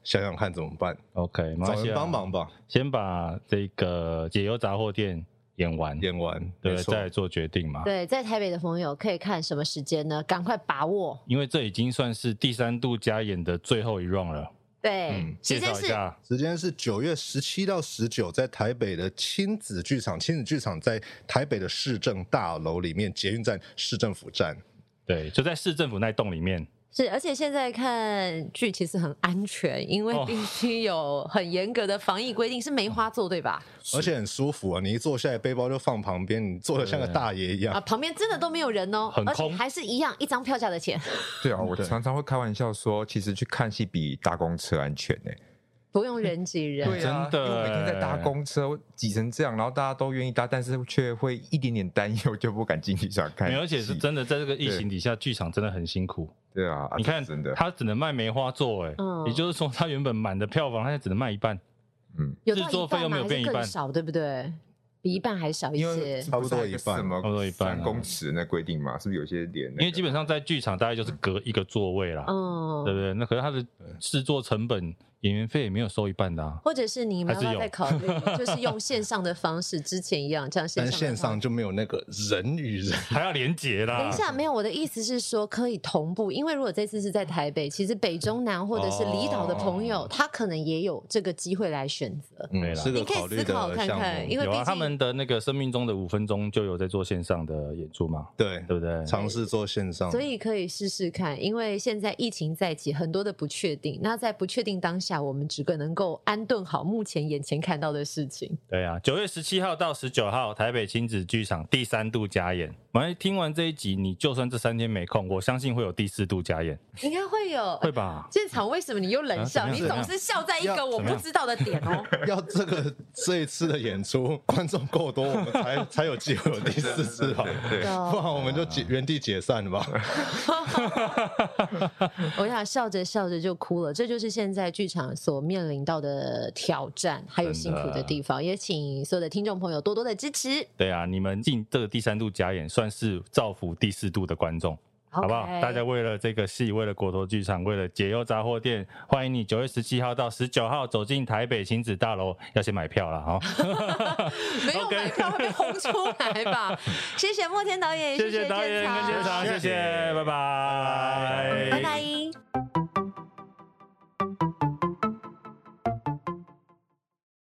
想想看怎么办。OK，找人帮忙吧。先把这个解忧杂货店。演完，演完，对，再做决定嘛。对，在台北的朋友可以看什么时间呢？赶快把握，因为这已经算是第三度加演的最后一 round 了。对，嗯、介绍一下时间是九月十七到十九，在台北的亲子剧场。亲子剧场在台北的市政大楼里面，捷运站市政府站。对，就在市政府那栋里面。是，而且现在看剧其实很安全，因为必须有很严格的防疫规定，是梅花座对吧？而且很舒服啊！你一坐下来，背包就放旁边，你坐的像个大爷一样啊！旁边真的都没有人哦，很空，而且还是一样一张票价的钱。对啊，我常常会开玩笑说，其实去看戏比搭公车安全呢。不用人挤人，对啊，真的，因为每天在搭公车挤成这样，然后大家都愿意搭，但是却会一点点担忧，就不敢进去想看。而且是真的，在这个疫情底下，剧场真的很辛苦。对啊，你看，真的，他只能卖梅花座，哎，也就是说，他原本满的票房，他现在只能卖一半。嗯，制作费又没有变一半，少对不对？比一半还少一些，差不多一半，差不多一半。公尺那规定嘛，是不是有些点？因为基本上在剧场大概就是隔一个座位啦，嗯，对不对？那可是他的制作成本。演员费也没有收一半的啊，或者是你们要在考虑，就是用线上的方式，之前一样这样线上。但线上就没有那个人与人还要连接啦。等一下，没有，我的意思是说可以同步，因为如果这次是在台北，其实北中南或者是离岛的朋友，他可能也有这个机会来选择。嗯，是个考虑的项目。看看，因为有啊，他们的那个生命中的五分钟就有在做线上的演出嘛，对，对不对？尝试做线上，所以可以试试看，因为现在疫情在起，很多的不确定。那在不确定当下，我们只可能。够安顿好目前眼前看到的事情。对啊，九月十七号到十九号，台北亲子剧场第三度加演。完，听完这一集，你就算这三天没空，我相信会有第四度加演。应该会有，会吧？现场为什么你又冷笑？你总是笑在一个我不知道的点哦。要这个这一次的演出观众够多，我们才才有机会有第四次吧？对，不然我们就解原地解散了吧。我想笑着笑着就哭了，这就是现在剧场所面临到的挑战，还有辛苦的地方。也请所有的听众朋友多多的支持。对啊，你们进这个第三度假演，算是造福第四度的观众。好不好？大家为了这个戏，为了果陀剧场，为了解忧杂货店，欢迎你九月十七号到十九号走进台北亲子大楼，要先买票了哈。没有买票会被轰出来吧？谢谢莫天导演，谢谢导演跟监场，谢谢，拜拜，拜拜。